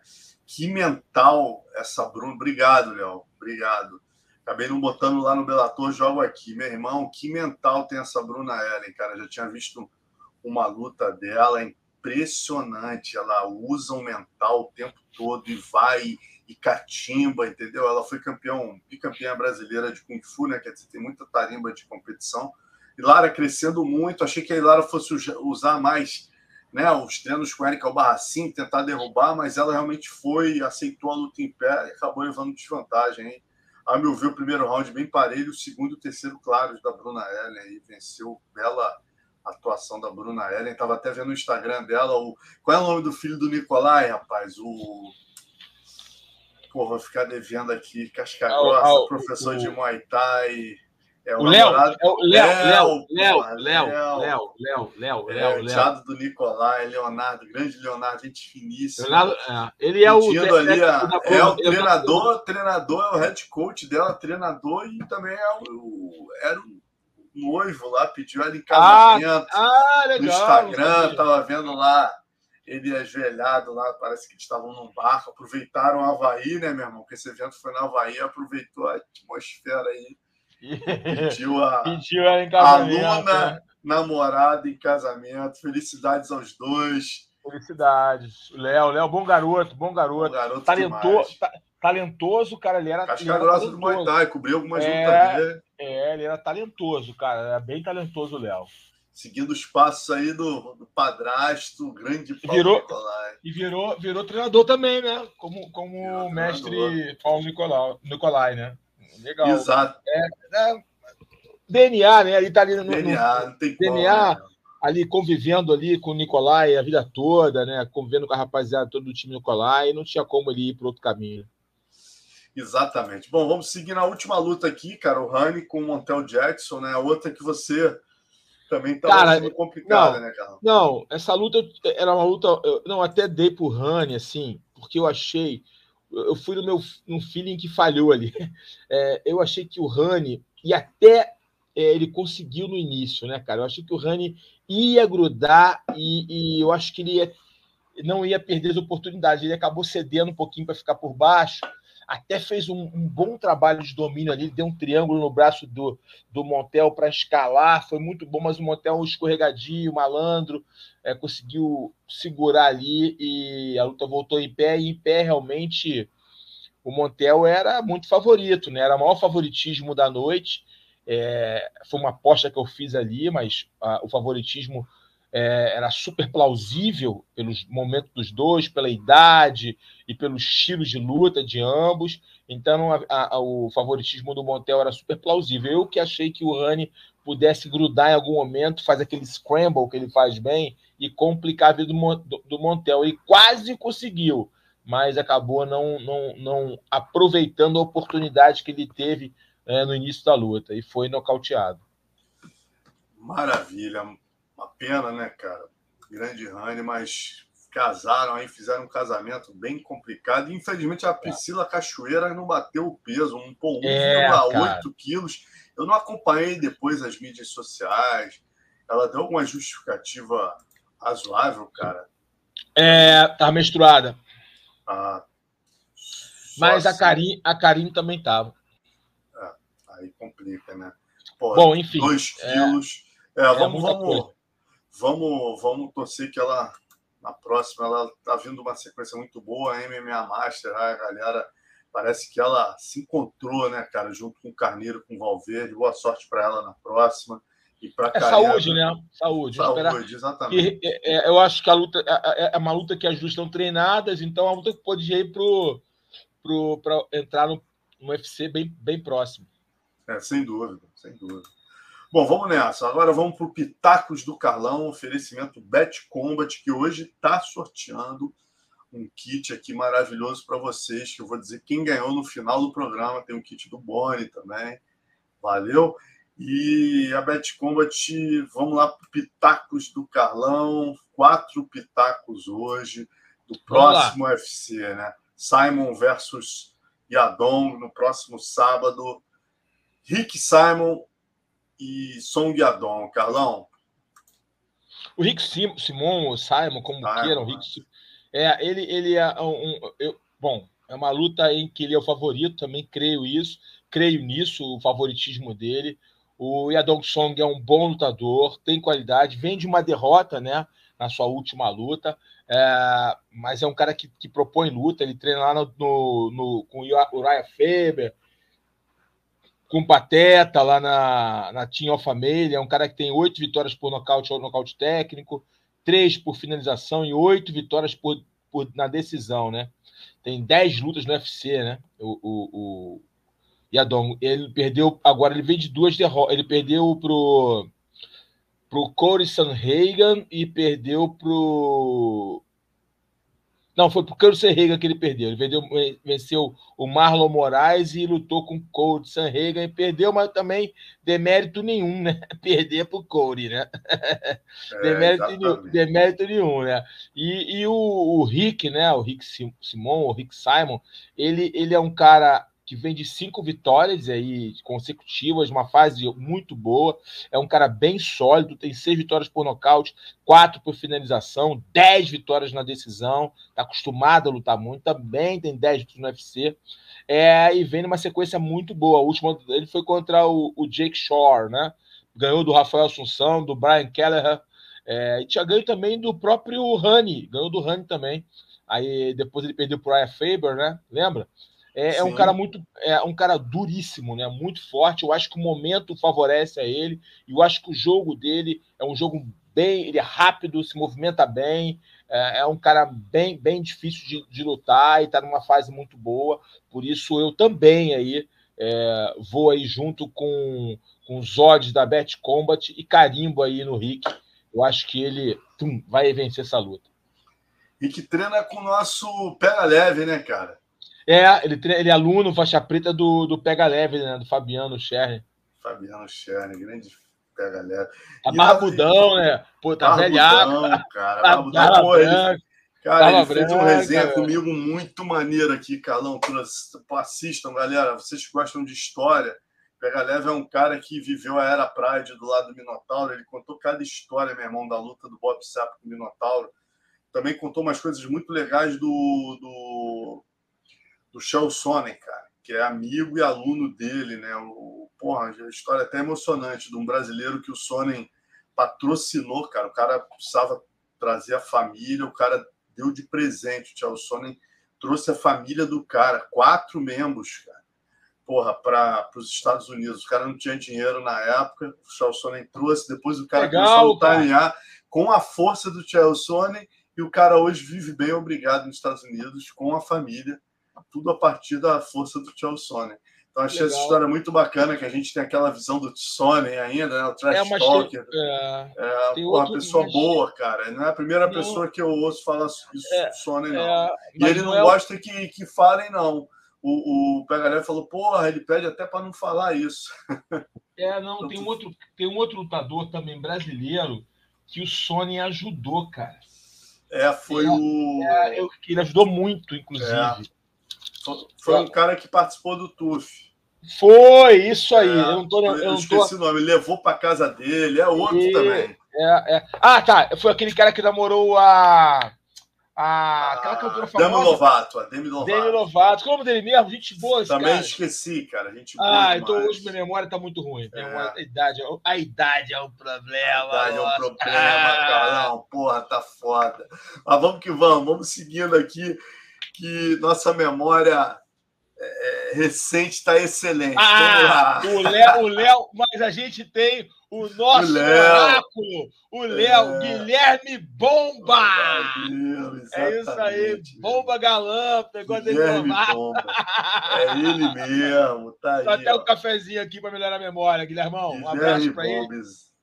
que mental essa Bruna. Obrigado, Léo. Obrigado. Acabei não botando lá no Bellator, jogo aqui. Meu irmão, que mental tem essa Bruna Ellen, cara. Já tinha visto uma luta dela impressionante. Ela usa o mental o tempo todo e vai e catimba, entendeu? Ela foi campeão, bicampeã brasileira de Kung Fu, né? Quer dizer, tem muita tarimba de competição. Lara crescendo muito. Achei que a Lara fosse usar mais né, os treinos com Erika Barracin, tentar derrubar, mas ela realmente foi, aceitou a luta em pé e acabou levando desvantagem. Hein? A meu ver, o primeiro round bem parelho, o segundo e o terceiro claros da Bruna Ellen aí venceu bela atuação da Bruna Ellen. Estava até vendo no Instagram dela. O... Qual é o nome do filho do Nicolai, rapaz? O. Pô, vou ficar devendo aqui. Casca Grossa, professor o... de Muay Thai. É o Léo, é o Léo, Léo, Léo, Léo, Léo, Léo, Léo, Léo, Léo. do Nicolai, Leonardo, grande Leonardo, gente finíssima. Leonardo, é, ele é o ali, é o treinador, treinador é o head coach dela, treinador e também é o, era o noivo lá, pediu ela em casamento ah, legal, no Instagram, tava vendo lá ele ajoelhado lá, parece que eles estavam num barco, aproveitaram o Havaí, né, meu irmão? Porque esse evento foi no Havaí, aproveitou a atmosfera aí Pediu a, Pediu ela em casamento. Aluna, né? namorada em casamento. Felicidades aos dois. Felicidades. Léo, Léo, bom garoto, bom garoto. Bom garoto talentoso, ta, talentoso, cara. Ele era. Casca grossa do Muay Thai, cobriu algumas é, lutas. É, ele era talentoso, cara. Era bem talentoso o Léo. Seguindo os passos aí do, do padrasto, grande Paulo virou, Nicolai. E virou, virou treinador também, né? Como, como mestre Paulo Nicolai, Nicolai, né? Legal. Exato. É, é, DNA, né? Ele tá ali no, DNA, no, tem DNA como, né? ali convivendo ali com o Nicolai a vida toda, né? Convivendo com a rapaziada todo do time Nicolai, não tinha como ele ir para outro caminho. Exatamente. Bom, vamos seguir na última luta aqui, cara. O Rani com o Montel Jackson, né? A outra que você também tá cara, complicada, não, né, Carlos? Não, essa luta era uma luta. Eu, não, até dei pro Rani, assim, porque eu achei eu fui no meu no feeling que falhou ali. É, eu achei que o Rani, e até é, ele conseguiu no início, né, cara? Eu achei que o Rani ia grudar e, e eu acho que ele ia, não ia perder as oportunidades. Ele acabou cedendo um pouquinho para ficar por baixo até fez um, um, bom trabalho de domínio ali, deu um triângulo no braço do, do Montel para escalar, foi muito bom, mas o Montel escorregadio, malandro, é, conseguiu segurar ali e a luta voltou em pé, e em pé realmente o Montel era muito favorito, né? Era o maior favoritismo da noite. É, foi uma aposta que eu fiz ali, mas a, o favoritismo é, era super plausível pelos momentos dos dois, pela idade e pelos estilos de luta de ambos. Então, a, a, o favoritismo do Montel era super plausível. Eu que achei que o Rani pudesse grudar em algum momento, faz aquele scramble que ele faz bem e complicar a vida do, do, do Montel. E quase conseguiu, mas acabou não, não, não aproveitando a oportunidade que ele teve é, no início da luta e foi nocauteado. Maravilha. Uma pena, né, cara? Grande Rani, mas casaram aí, fizeram um casamento bem complicado. infelizmente, a Priscila Cachoeira não bateu o peso, um pão é, 1,8 quilos. Eu não acompanhei depois as mídias sociais. Ela deu alguma justificativa razoável, cara? É, tá menstruada. Ah, Mas assim. a Karim, a Karim também tava. É, aí complica, né? Pô, Bom, enfim. 2 é. quilos. É, é vamos, vamos, vamos, vamos torcer que ela, na próxima, ela tá vindo uma sequência muito boa, a MMA Master, a galera parece que ela se encontrou, né, cara, junto com o Carneiro, com o Valverde. Boa sorte para ela na próxima. E para é saúde, né? Saúde. Saúde, exatamente. E, é, é, eu acho que a luta é, é, é, uma luta que as duas estão treinadas, então uma luta que pode ir pro, pro, para entrar no, no UFC bem, bem próximo. É, sem dúvida, sem dúvida. Bom, vamos nessa. Agora vamos para o Pitacos do Carlão, oferecimento Bet Combat, que hoje está sorteando um kit aqui maravilhoso para vocês, que eu vou dizer quem ganhou no final do programa. Tem um kit do Boni também. Valeu? E a Bet Combat, vamos lá para Pitacos do Carlão. Quatro pitacos hoje, do próximo UFC, né? Simon versus Yadong no próximo sábado. Rick Simon e Song Yadon, Carlão? O Rick Sim, Simon, o Simon, como queiram, Rick Sim, é, ele, ele é um, um eu, bom, é uma luta em que ele é o favorito, também creio isso, creio nisso, o favoritismo dele. O Yadong Song é um bom lutador, tem qualidade, vem de uma derrota, né, na sua última luta, é, mas é um cara que, que propõe luta, ele treina lá no, no, no com o Uriah Faber, com Pateta lá na, na Team Alpha. É um cara que tem oito vitórias por nocaute ou nocaute técnico, três por finalização e oito vitórias por, por, na decisão, né? Tem dez lutas no UFC, né? O, o, o Yadong. Ele perdeu, agora ele veio de duas derrotas. Ele perdeu pro, pro Corey Sanhagen e perdeu pro não, foi pro Cano Serrega que ele perdeu. Ele vendeu, venceu o Marlon Moraes e lutou com o Cody Sanrega e perdeu, mas também demérito nenhum, né? Perder pro Cody, né? É, demérito, demérito nenhum, né? E, e o, o, Rick, né? O Rick Simon, o Rick Simon, ele, ele é um cara que vem de cinco vitórias aí consecutivas, uma fase muito boa. É um cara bem sólido, tem seis vitórias por nocaute, quatro por finalização, dez vitórias na decisão. Está acostumado a lutar muito, também tem dez no UFC. É, e vem numa sequência muito boa. A última dele foi contra o, o Jake Shore, né? Ganhou do Rafael Assunção, do Brian Kelleher. É, e tinha ganho também do próprio Honey, ganhou do Honey também. Aí depois ele perdeu pro Ryan Faber, né? Lembra? É, é, um cara muito, é um cara duríssimo, né? Muito forte. Eu acho que o momento favorece a ele. E eu acho que o jogo dele é um jogo bem, ele é rápido, se movimenta bem. É, é um cara bem, bem difícil de, de lutar e está numa fase muito boa. Por isso eu também aí é, vou aí junto com, com os odds da Bet Combat e carimbo aí no Rick. Eu acho que ele tum, vai vencer essa luta. E que treina com o nosso pega leve, né, cara? É, ele, ele é aluno, faixa preta do, do Pega Leve, né? Do Fabiano Scherner. Fabiano Scherner, grande Pega Leve. Tá barbudão, né? Pô, tá velhaco. cara. Tá barbudão, pô, ele, Cara, ele fez uma resenha velho. comigo muito maneira aqui, Carlão. Assistam, galera. Vocês que gostam de história. Pega Leve é um cara que viveu a Era Pride do lado do Minotauro. Ele contou cada história, meu irmão, da luta do Bob Sapp com o Minotauro. Também contou umas coisas muito legais do, do do Shell Sonnen, cara, que é amigo e aluno dele, né? O, porra, a história é até emocionante de um brasileiro que o Sonnen patrocinou, cara. O cara precisava trazer a família, o cara deu de presente. O Shell Sonnen trouxe a família do cara, quatro membros, cara. Porra, para os Estados Unidos. O cara não tinha dinheiro na época, o Charles Sonnen trouxe, depois o cara Legal, começou a lutar com a força do Charles Sonnen e o cara hoje vive bem, obrigado, nos Estados Unidos, com a família tudo a partir da força do Charles Sonnen. Então achei Legal. essa história muito bacana, que a gente tem aquela visão do Sonnen ainda, né? O trash é, talker. É, é uma pessoa boa, cara. Não é a primeira não. pessoa que eu ouço falar isso é, do Sonnen, não. É, e ele não, não é gosta que, que falem, não. O, o Pegalé falou, porra, ele pede até para não falar isso. É, não, então, tem um, outro, tem um outro lutador também brasileiro que o Sony ajudou, cara. É, foi é, o. É, ele ajudou muito, inclusive. Foi um cara que participou do TUF. Foi, isso aí. É, eu não tô, eu, eu não esqueci tô... o nome, levou para casa dele, é outro e... também. É, é. Ah, tá. Foi aquele cara que namorou a. a aquela cantora famosa. Demi Lovato, a Demi Lovato. Demi Lovato. Qual é o nome dele mesmo? Gente boa, esse Também cara. esqueci, cara. Gente boa. Ah, demais. então hoje minha memória tá muito ruim. É. A, idade, é a idade é um problema. A idade nossa. é um problema, ah. Carlão. Porra, tá foda. Mas vamos que vamos, vamos seguindo aqui que nossa memória é, recente está excelente. Ah, o Léo, o Léo, mas a gente tem o nosso o oráculo, o Léo, é... Guilherme Bomba! Deus, é isso aí, Bomba Galã, pegou Guilherme a Bomba. É ele mesmo, tá Só aí. até o um cafezinho aqui para melhorar a memória, Guilhermão. Um abraço para ele.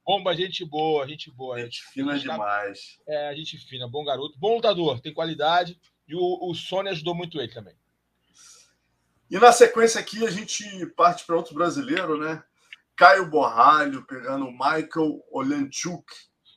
Bomba, gente boa, gente boa. Gente, gente fina demais. É, gente fina, bom garoto, bom lutador, tem qualidade. E o, o Sony ajudou muito ele também. E na sequência aqui a gente parte para outro brasileiro, né? Caio Borralho pegando Michael Olenchuk.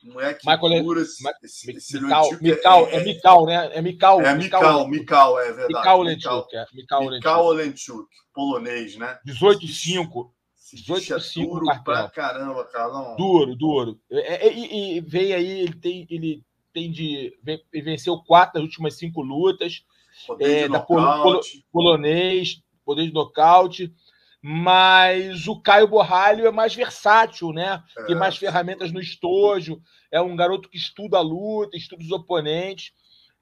Moleque Michael pura, esse, esse, esse Mikal, Mikal, é, é, é Mikal, né? É Mikal. É Mikal, Mikal, é verdade. Mikal Olenchuk, é. Mikal, Mikal Olenchuk, polonês, né? 18 5. 18 5 pra caramba, Carlão. Duro, duro. É, é, e, e veio aí, ele tem, ele tem de. venceu quatro das últimas cinco lutas. Poder é, da pol, polonês, poder de nocaute. Mas o Caio Borralho é mais versátil, né? É. Tem mais ferramentas no estojo. É um garoto que estuda a luta, estuda os oponentes.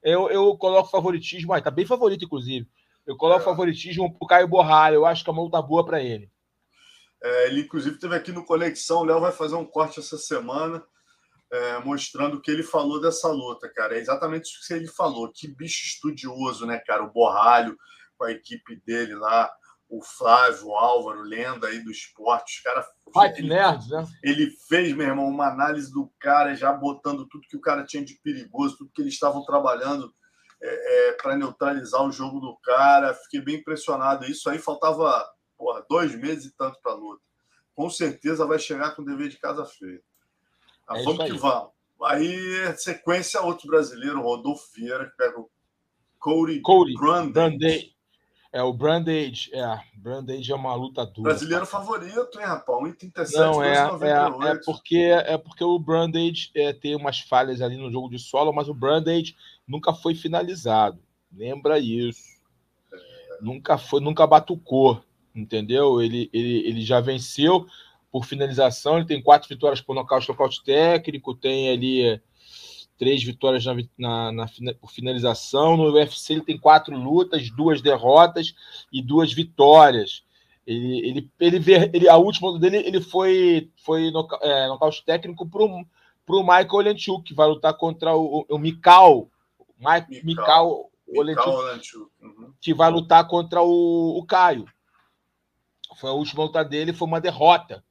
Eu, eu coloco favoritismo. Ah, tá bem favorito, inclusive. Eu coloco é. favoritismo pro Caio Borralho. Eu acho que é uma luta boa para ele. É, ele, inclusive, teve aqui no Conexão. O Léo vai fazer um corte essa semana, é, mostrando o que ele falou dessa luta, cara. É exatamente isso que ele falou. Que bicho estudioso, né, cara? O Borralho com a equipe dele lá, o Flávio, o Álvaro, lenda aí do esporte. Os caras. Fight Nerds, né? Ele fez, meu irmão, uma análise do cara, já botando tudo que o cara tinha de perigoso, tudo que eles estavam trabalhando é, é, para neutralizar o jogo do cara. Fiquei bem impressionado. Isso aí faltava porra, dois meses e tanto para a luta. Com certeza vai chegar com o dever de casa feito. Ah, é vamos que vamos. Aí, sequência, outro brasileiro, Rodolfo Vieira, que pega o Cody, Cody Brandage. É, o Brandage, é, Brandage é uma luta dura. Brasileiro favorito, hein, rapaz? 1,37, Não, é, é, é, porque, é porque o Brandage é, tem umas falhas ali no jogo de solo, mas o Brandage nunca foi finalizado. Lembra isso. É. Nunca foi, nunca batucou, entendeu? Ele, ele, ele já venceu por finalização, ele tem quatro vitórias por nocaute, nocaute técnico, tem ali três vitórias na, na, na, por finalização. No UFC ele tem quatro lutas, duas derrotas e duas vitórias. Ele, ele, ele, ele a última dele ele foi foi no, é, nocaute técnico para o Michael Olenchuk, que vai lutar contra o, o Mikal, Mike, Mikal, Olenchuk, uhum. que vai lutar contra o, o Caio. Foi a última luta dele, foi uma derrota.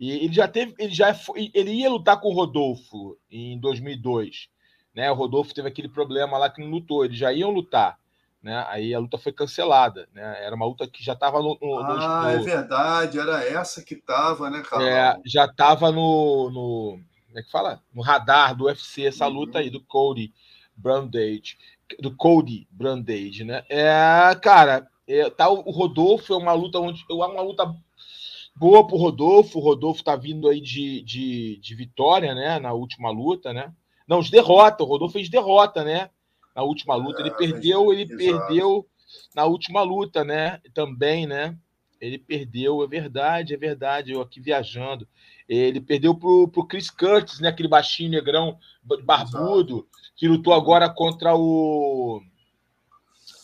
E ele já teve, ele já foi, ele ia lutar com o Rodolfo em 2002, né? O Rodolfo teve aquele problema lá que não lutou, eles já iam lutar, né? Aí a luta foi cancelada, né? Era uma luta que já estava no, no, Ah, no, é verdade, era essa que estava, né, cara? É, já estava no, no, como é que fala? No radar do UFC essa uhum. luta aí do Cody Brandage, do Cody Brandage, né? É, cara, é, tá o Rodolfo é uma luta onde é uma luta Boa pro Rodolfo. O Rodolfo tá vindo aí de, de, de vitória, né? Na última luta, né? Não, de derrota. O Rodolfo fez derrota, né? Na última luta. Ele é, perdeu, ele exato. perdeu na última luta, né? Também, né? Ele perdeu, é verdade, é verdade. Eu aqui viajando. Ele perdeu pro, pro Chris Curtis, né? Aquele baixinho negrão barbudo, exato. que lutou agora contra o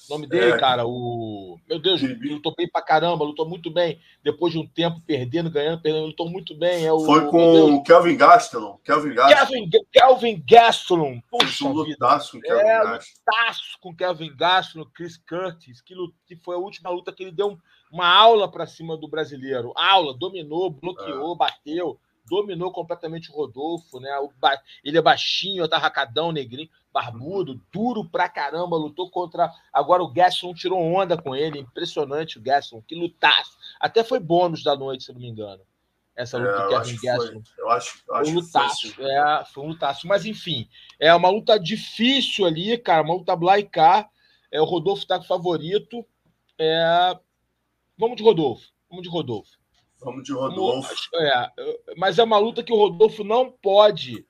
o nome dele, é. cara, o. Meu Deus, lutou bem pra caramba, lutou muito bem. Depois de um tempo perdendo, ganhando, perdendo, lutou muito bem. É o, Foi com o Kelvin Gastelum. Kelvin Gastelum. Kelvin, Kelvin Gastelum. Puxa, um lutaço com Kelvin é, Lutaço com Kelvin Gastelum, Chris Curtis, que, que foi a última luta que ele deu uma aula para cima do brasileiro. Aula, dominou, bloqueou, é. bateu dominou completamente o Rodolfo, né? Ele é baixinho, atarracadão, negrinho, barbudo, duro pra caramba, lutou contra. Agora o Gaston tirou onda com ele, impressionante o Gaston, que lutasse. Até foi bônus da noite, se não me engano. Essa luta é, do Kevin Gaston. Eu acho, eu acho um lutaço, foi, é, foi um lutaço. Mas enfim, é uma luta difícil ali, cara, uma luta blaicar. É, o Rodolfo tá com favorito. É... Vamos de Rodolfo. Vamos de Rodolfo. Vamos de Rodolfo. É, mas é uma luta que o Rodolfo não pode.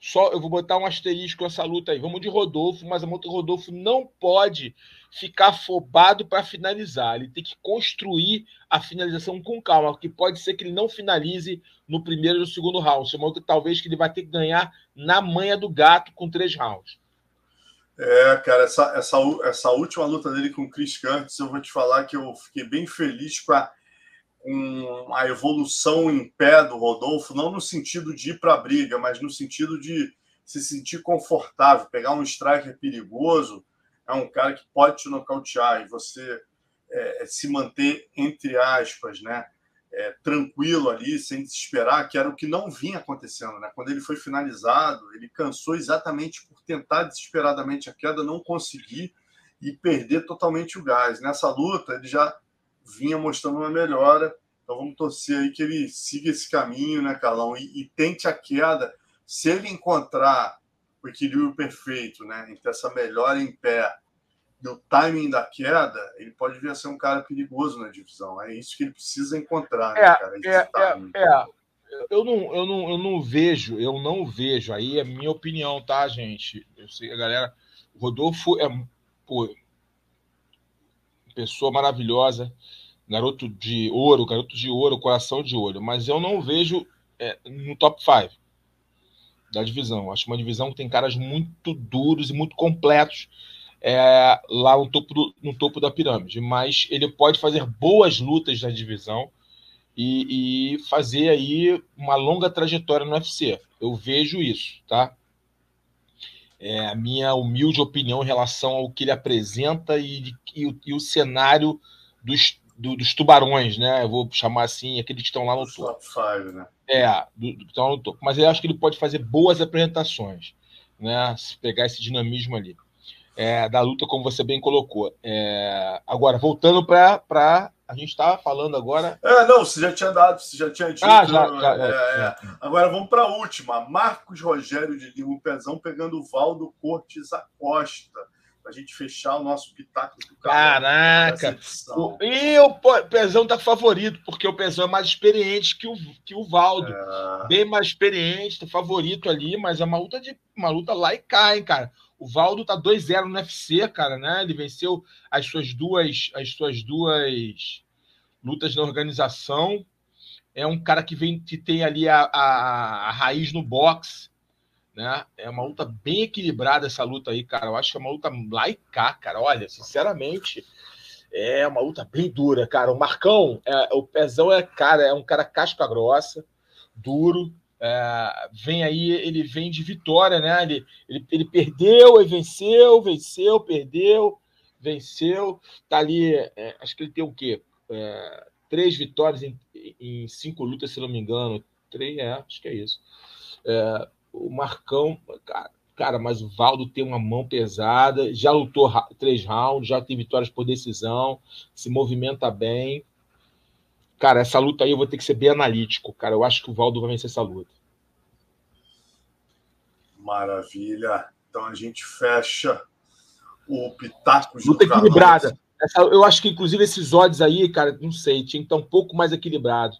Só eu vou botar um asterisco nessa luta aí. Vamos de Rodolfo, mas a luta Rodolfo não pode ficar afobado para finalizar. Ele tem que construir a finalização com calma, porque pode ser que ele não finalize no primeiro e no segundo round. Isso é uma luta talvez que ele vai ter que ganhar na manha do gato com três rounds. É, cara, essa, essa, essa última luta dele com o Chris Curtis, eu vou te falar que eu fiquei bem feliz com a com a evolução em pé do Rodolfo, não no sentido de ir para a briga, mas no sentido de se sentir confortável, pegar um striker perigoso, é um cara que pode te nocautear e você é, se manter, entre aspas, né, é, tranquilo ali, sem desesperar, que era o que não vinha acontecendo. Né? Quando ele foi finalizado, ele cansou exatamente por tentar desesperadamente a queda, não conseguir e perder totalmente o gás. Nessa luta, ele já vinha mostrando uma melhora. Então vamos torcer aí que ele siga esse caminho, né, Carlão? E, e tente a queda. Se ele encontrar o equilíbrio perfeito, né, entre essa melhora em pé e o timing da queda, ele pode vir a ser um cara perigoso na divisão. É isso que ele precisa encontrar, né, é, cara? É, é, é, Eu não, eu, não, eu não vejo, eu não vejo. Aí é minha opinião, tá, gente? Eu sei, a galera. O Rodolfo é pô, pessoa maravilhosa, garoto de ouro, garoto de ouro, coração de ouro, mas eu não vejo é, no top 5 da divisão. Acho uma divisão que tem caras muito duros e muito completos é, lá no topo, do, no topo da pirâmide, mas ele pode fazer boas lutas na divisão. e, e fazer aí uma longa trajetória no UFC. Eu vejo isso, tá? É a minha humilde opinião em relação ao que ele apresenta e, e, e o cenário dos, do, dos tubarões, né? Eu vou chamar assim, aqueles que estão lá no topo. Five, né? É, do, do, que estão no topo. Mas eu acho que ele pode fazer boas apresentações, né? Se pegar esse dinamismo ali. É, da luta, como você bem colocou. É, agora, voltando para a gente estava falando agora. É, não, você já tinha dado, você já tinha dito. Ah, já, já, é, é. é. Agora vamos para a última. Marcos Rogério de Lima Pezão pegando o Valdo Cortes Acosta. Para a gente fechar o nosso pitaco do Caraca! E o Pezão tá favorito, porque o Pezão é mais experiente que o, que o Valdo. É... Bem mais experiente, tá favorito ali, mas é uma luta, de, uma luta lá e cá, hein, cara. O Valdo tá 2-0 no UFC, cara, né? Ele venceu as suas duas, as suas duas lutas na organização. É um cara que vem que tem ali a, a, a raiz no boxe, né? É uma luta bem equilibrada essa luta aí, cara. Eu acho que é uma luta lá cara. Olha, sinceramente, é uma luta bem dura, cara. O Marcão, é, o Pezão é cara, é um cara casca grossa, duro, é, vem aí, ele vem de vitória, né? Ele, ele, ele perdeu e venceu, venceu, perdeu, venceu. Tá ali, é, acho que ele tem o quê? É, três vitórias em, em, cinco lutas, se não me engano. Três, é, acho que é isso. É, o Marcão, cara, cara, mas o Valdo tem uma mão pesada, já lutou três rounds, já tem vitórias por decisão, se movimenta bem. Cara, essa luta aí eu vou ter que ser bem analítico, cara. Eu acho que o Valdo vai vencer essa luta. Maravilha. Então a gente fecha o Pitacos Luta equilibrada. Essa, eu acho que, inclusive, esses odds aí, cara, não sei, tinha que estar um pouco mais equilibrado.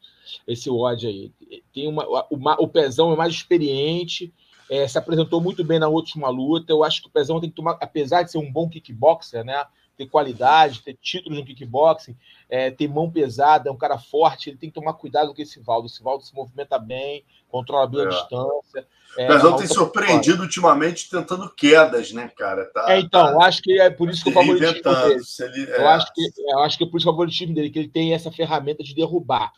Esse odd aí. Tem uma, o, o Pezão é mais experiente, é, se apresentou muito bem na última luta. Eu acho que o Pezão tem que tomar, apesar de ser um bom kickboxer, né? Ter qualidade, ter títulos no kickboxing, é, ter mão pesada, é um cara forte, ele tem que tomar cuidado com esse Valdo. Esse Valdo se movimenta bem, controla bem é. a distância. É, Mas não tem surpreendido ultimamente tentando quedas, né, cara? Tá, é, então, tá, acho que é por isso que o favoritismo dele. Ele, é... eu, acho que, eu acho que é por isso o favoritismo dele, que ele tem essa ferramenta de derrubar.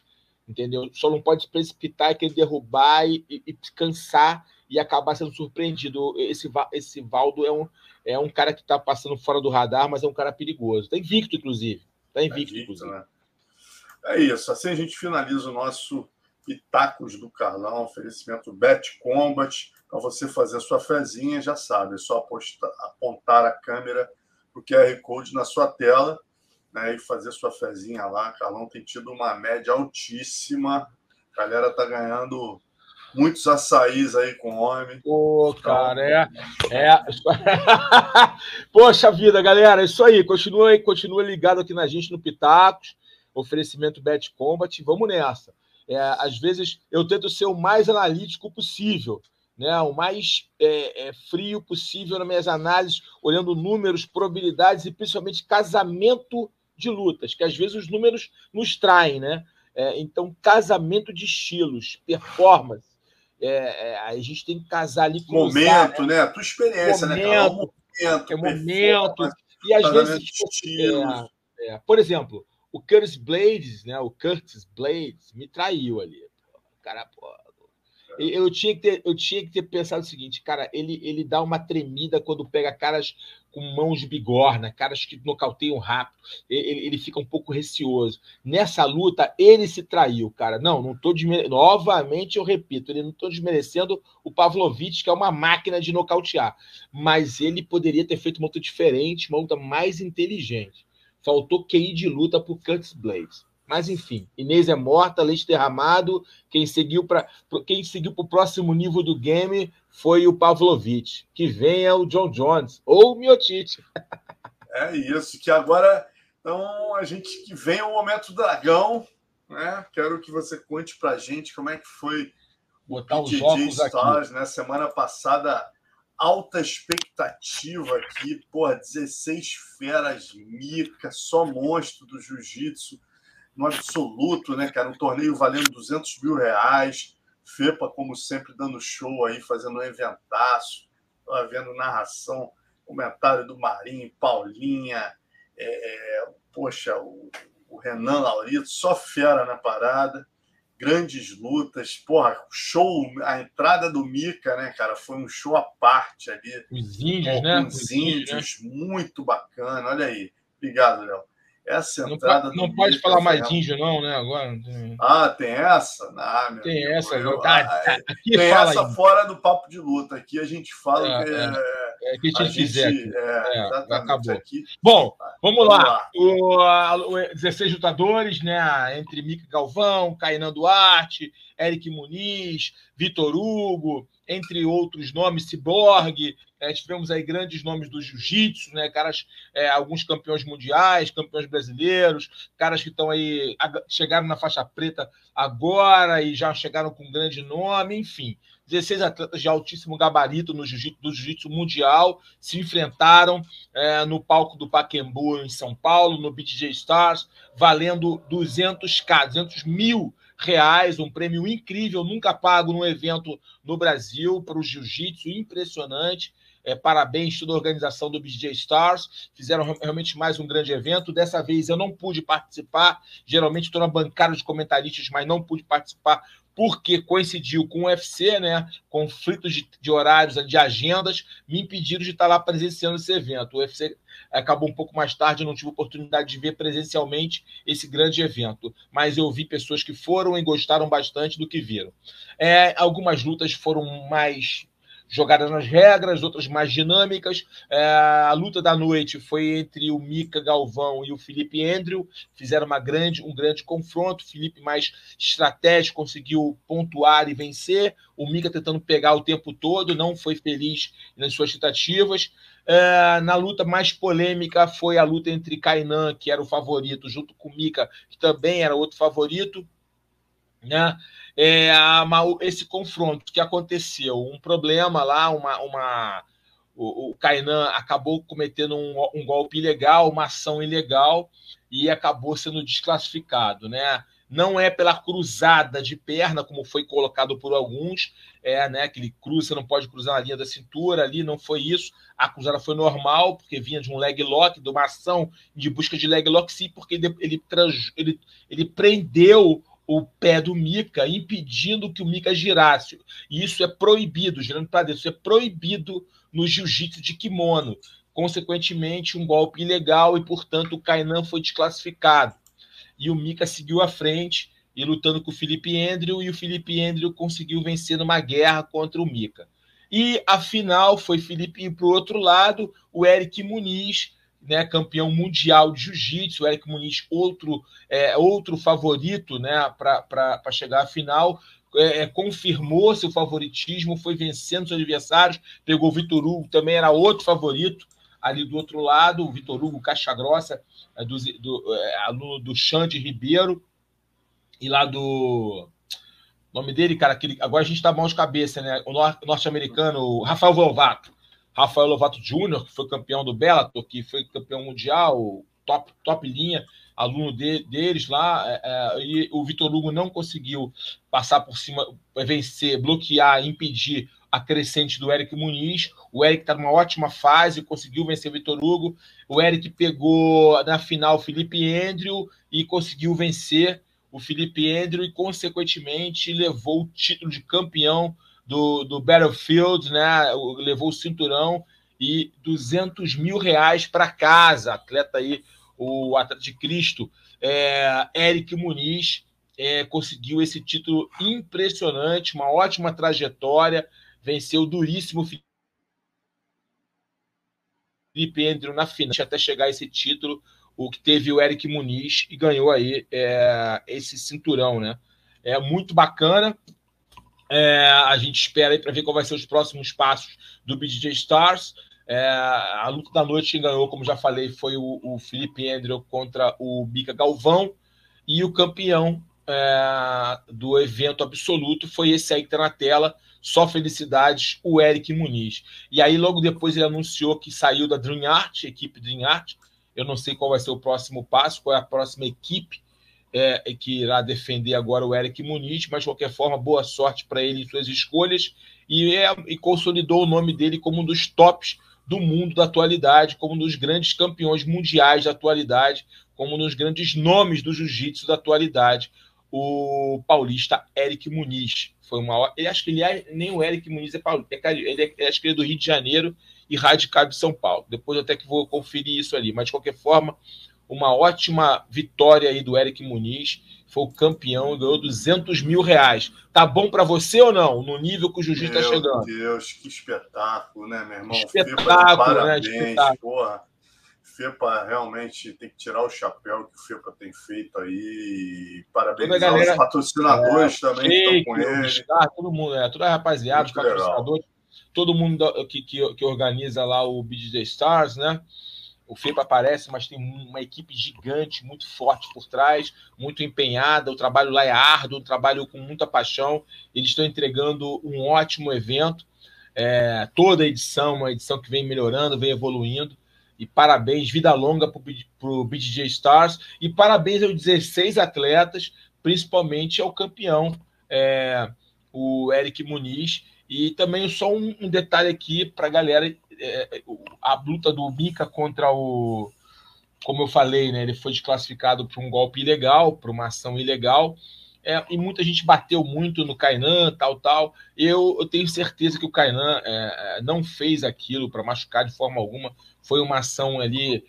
Entendeu? Só não pode se precipitar e querer derrubar e, e, e cansar e acabar sendo surpreendido. Esse, esse Valdo é um, é um cara que está passando fora do radar, mas é um cara perigoso. Está invicto, inclusive. Está invicto, tá inclusive. Né? É isso. Assim a gente finaliza o nosso Pitacos do Carlão, oferecimento Bet Combat. Para você fazer a sua fezinha, já sabe, é só apostar, apontar a câmera para o QR Code na sua tela né, e fazer sua fezinha lá. Carlão tem tido uma média altíssima. A galera tá ganhando muitos açaís aí com homem. Pô, cara, é. é... Poxa vida, galera, é isso aí. Continua aí, continua ligado aqui na gente no Pitacos, oferecimento Bet Combat. Vamos nessa. É, às vezes eu tento ser o mais analítico possível. Né, o mais é, é, frio possível nas minhas análises, olhando números, probabilidades e principalmente casamento de lutas, que às vezes os números nos traem, né? É, então, casamento de estilos, performance, é, é, a gente tem que casar ali com momento, né? né? A tua experiência, momento, né? Cara? momento, é momento. E às vezes, é, é, por exemplo, o Curtis Blades, né? O Curtis Blades me traiu ali. O cara, pô, eu tinha que ter, eu tinha que ter pensado o seguinte, cara, ele, ele dá uma tremida quando pega caras com mãos de bigorna, caras que nocauteiam rápido, ele, ele fica um pouco receoso. Nessa luta, ele se traiu, cara. Não, não estou desmerecendo. Novamente, eu repito, ele não estou desmerecendo o Pavlovich, que é uma máquina de nocautear. Mas ele poderia ter feito uma luta diferente, uma luta mais inteligente. Faltou QI de luta para o Curtis Blades. Mas enfim, Inês é morta, leite derramado. Quem seguiu para quem seguiu para o próximo nível do game foi o Pavlovich. Que venha o John Jones ou o Miotite. É isso, que agora então a gente que vem o momento do dragão, né? Quero que você conte para gente como é que foi botar os jogos Stars, aqui. né? Semana passada alta expectativa aqui, porra, 16 feras mica, só monstro do jiu-jitsu no absoluto, né, cara? Um torneio valendo 200 mil reais. FEPA, como sempre, dando show aí, fazendo um eventaço. Estava vendo narração, comentário do Marinho, Paulinha, é, é, poxa, o o Renan Laurito, só fera na parada. Grandes lutas, porra, show, a entrada do Mika, né, cara, foi um show à parte ali. Os índios, né? Os índios, né? muito bacana. Olha aí. Obrigado, Léo. Essa não entrada. Não pode falar mais índio, não, né? Agora. Ah, tem essa? Ah, meu tem essa. Eu, tá, tá, aqui tem essa aí. fora do papo de luta. Aqui a gente fala é, que é. É, que a gente quiser. Gente, é, acabou. Aqui. Bom, vamos, vamos lá. lá. O, o 16 lutadores, né? Entre Mica Galvão, Cainan Duarte, Eric Muniz, Vitor Hugo, entre outros nomes, Cyborg. É, tivemos aí grandes nomes do jiu-jitsu, né? Caras, é, alguns campeões mundiais, campeões brasileiros, caras que estão aí, chegaram na faixa preta agora e já chegaram com grande nome, enfim. 16 atletas de altíssimo gabarito no jiu-jitsu, do jiu-jitsu mundial se enfrentaram é, no palco do Paquembu, em São Paulo, no BTJ Stars, valendo 200k, 200 mil reais, um prêmio incrível, nunca pago num evento no Brasil para o jiu-jitsu, impressionante. É, parabéns toda a organização do BJ Stars. Fizeram realmente mais um grande evento. Dessa vez eu não pude participar. Geralmente estou na bancada de comentaristas, mas não pude participar porque coincidiu com o UFC, né? Conflitos de, de, horários, de agendas, me impediram de estar lá presenciando esse evento. O UFC acabou um pouco mais tarde, eu não tive oportunidade de ver presencialmente esse grande evento, mas eu vi pessoas que foram e gostaram bastante do que viram. É, algumas lutas foram mais jogadas nas regras, outras mais dinâmicas. É, a luta da noite foi entre o Mika Galvão e o Felipe Andrew, fizeram uma grande, um grande confronto. O Felipe mais estratégico conseguiu pontuar e vencer. O Mika tentando pegar o tempo todo, não foi feliz nas suas tentativas. É, na luta mais polêmica foi a luta entre Kainan, que era o favorito, junto com o Mika, que também era outro favorito. Né? é, esse confronto que aconteceu, um problema lá, uma, uma o, o Kainan acabou cometendo um, um, golpe ilegal, uma ação ilegal e acabou sendo desclassificado, né? Não é pela cruzada de perna, como foi colocado por alguns, é, né? Que ele cruza, não pode cruzar na linha da cintura ali, não foi isso. A cruzada foi normal, porque vinha de um leg lock, de uma ação de busca de leg lock, sim, porque ele, ele, ele, ele prendeu o pé do Mika, impedindo que o Mika girasse. E isso é proibido, girando para dentro, isso é proibido no jiu-jitsu de kimono. Consequentemente, um golpe ilegal e, portanto, o Kainan foi desclassificado. E o Mika seguiu à frente e lutando com o Felipe Andrew, e o Felipe Andrew conseguiu vencer numa guerra contra o Mika. E a final foi Felipe para o outro lado, o Eric Muniz né, campeão mundial de jiu-jitsu, Eric Muniz, outro, é, outro favorito né, para chegar à final. É, é, confirmou seu favoritismo, foi vencendo seus adversários, pegou o Vitor Hugo, também era outro favorito ali do outro lado, o Vitor Hugo Caixa Grossa, é, do, do, é, aluno do Xande Ribeiro, e lá do. O nome dele, cara, aquele, agora a gente tá mão de cabeça, né? O norte-americano, Rafael Volvato. Rafael Lovato Júnior, que foi campeão do Bellator, que foi campeão mundial, top, top linha, aluno de, deles lá, é, é, e o Vitor Hugo não conseguiu passar por cima, vencer, bloquear, impedir a crescente do Eric Muniz. O Eric está numa ótima fase, conseguiu vencer o Vitor Hugo. O Eric pegou na final o Felipe Andrew e conseguiu vencer o Felipe Andrew e, consequentemente, levou o título de campeão do, do Battlefield, né? Levou o cinturão e 200 mil reais para casa. Atleta aí, o atleta de Cristo, é, Eric Muniz, é, conseguiu esse título impressionante, uma ótima trajetória, venceu duríssimo Felipe Andrew na final até chegar a esse título, o que teve o Eric Muniz e ganhou aí é, esse cinturão, né? É muito bacana. É, a gente espera aí para ver qual vai ser os próximos passos do BJ Stars. É, a luta da noite quem ganhou, como já falei, foi o, o Felipe Andrew contra o Bica Galvão. E o campeão é, do evento absoluto foi esse aí que está na tela. Só felicidades, o Eric Muniz. E aí, logo depois, ele anunciou que saiu da Dream Art, equipe Dream Art. Eu não sei qual vai ser o próximo passo, qual é a próxima equipe é, que irá defender agora o Eric Muniz, mas de qualquer forma, boa sorte para ele em suas escolhas e, é, e, consolidou o nome dele como um dos tops do mundo da atualidade, como nos grandes campeões mundiais da atualidade, como nos grandes nomes do jiu-jitsu da atualidade, o paulista Eric Muniz. Foi uma ele acho que ele é, nem o Eric Muniz é paulista, é ele é, ele é do Rio de Janeiro e radicado em São Paulo. Depois até que vou conferir isso ali, mas de qualquer forma, uma ótima vitória aí do Eric Muniz. Foi o campeão e ganhou 200 mil reais. Tá bom para você ou não? No nível que o Jiu-Jitsu está chegando. Meu Deus, que espetáculo, né, meu irmão? Espetáculo, né? Espetáculo. Porra. FEPA realmente tem que tirar o chapéu que o FEPA tem feito aí. Parabenizar galera, os patrocinadores é, também que estão com ele. Star, todo mundo, é, toda a rapaziada, Muito os patrocinadores, legal. todo mundo que, que, que, organiza lá o BJ Stars, né? O FEPA aparece, mas tem uma equipe gigante, muito forte por trás, muito empenhada. O trabalho lá é árduo, um trabalho com muita paixão. Eles estão entregando um ótimo evento. É, toda edição, uma edição que vem melhorando, vem evoluindo. E parabéns, vida longa para o BDJ Stars. E parabéns aos 16 atletas, principalmente ao campeão, é, o Eric Muniz. E também só um, um detalhe aqui para a galera: é, a luta do Mika contra o. Como eu falei, né, ele foi desclassificado por um golpe ilegal, por uma ação ilegal. É, e muita gente bateu muito no Kainan, tal, tal. Eu, eu tenho certeza que o Kainan é, é não fez aquilo para machucar de forma alguma. Foi uma ação ali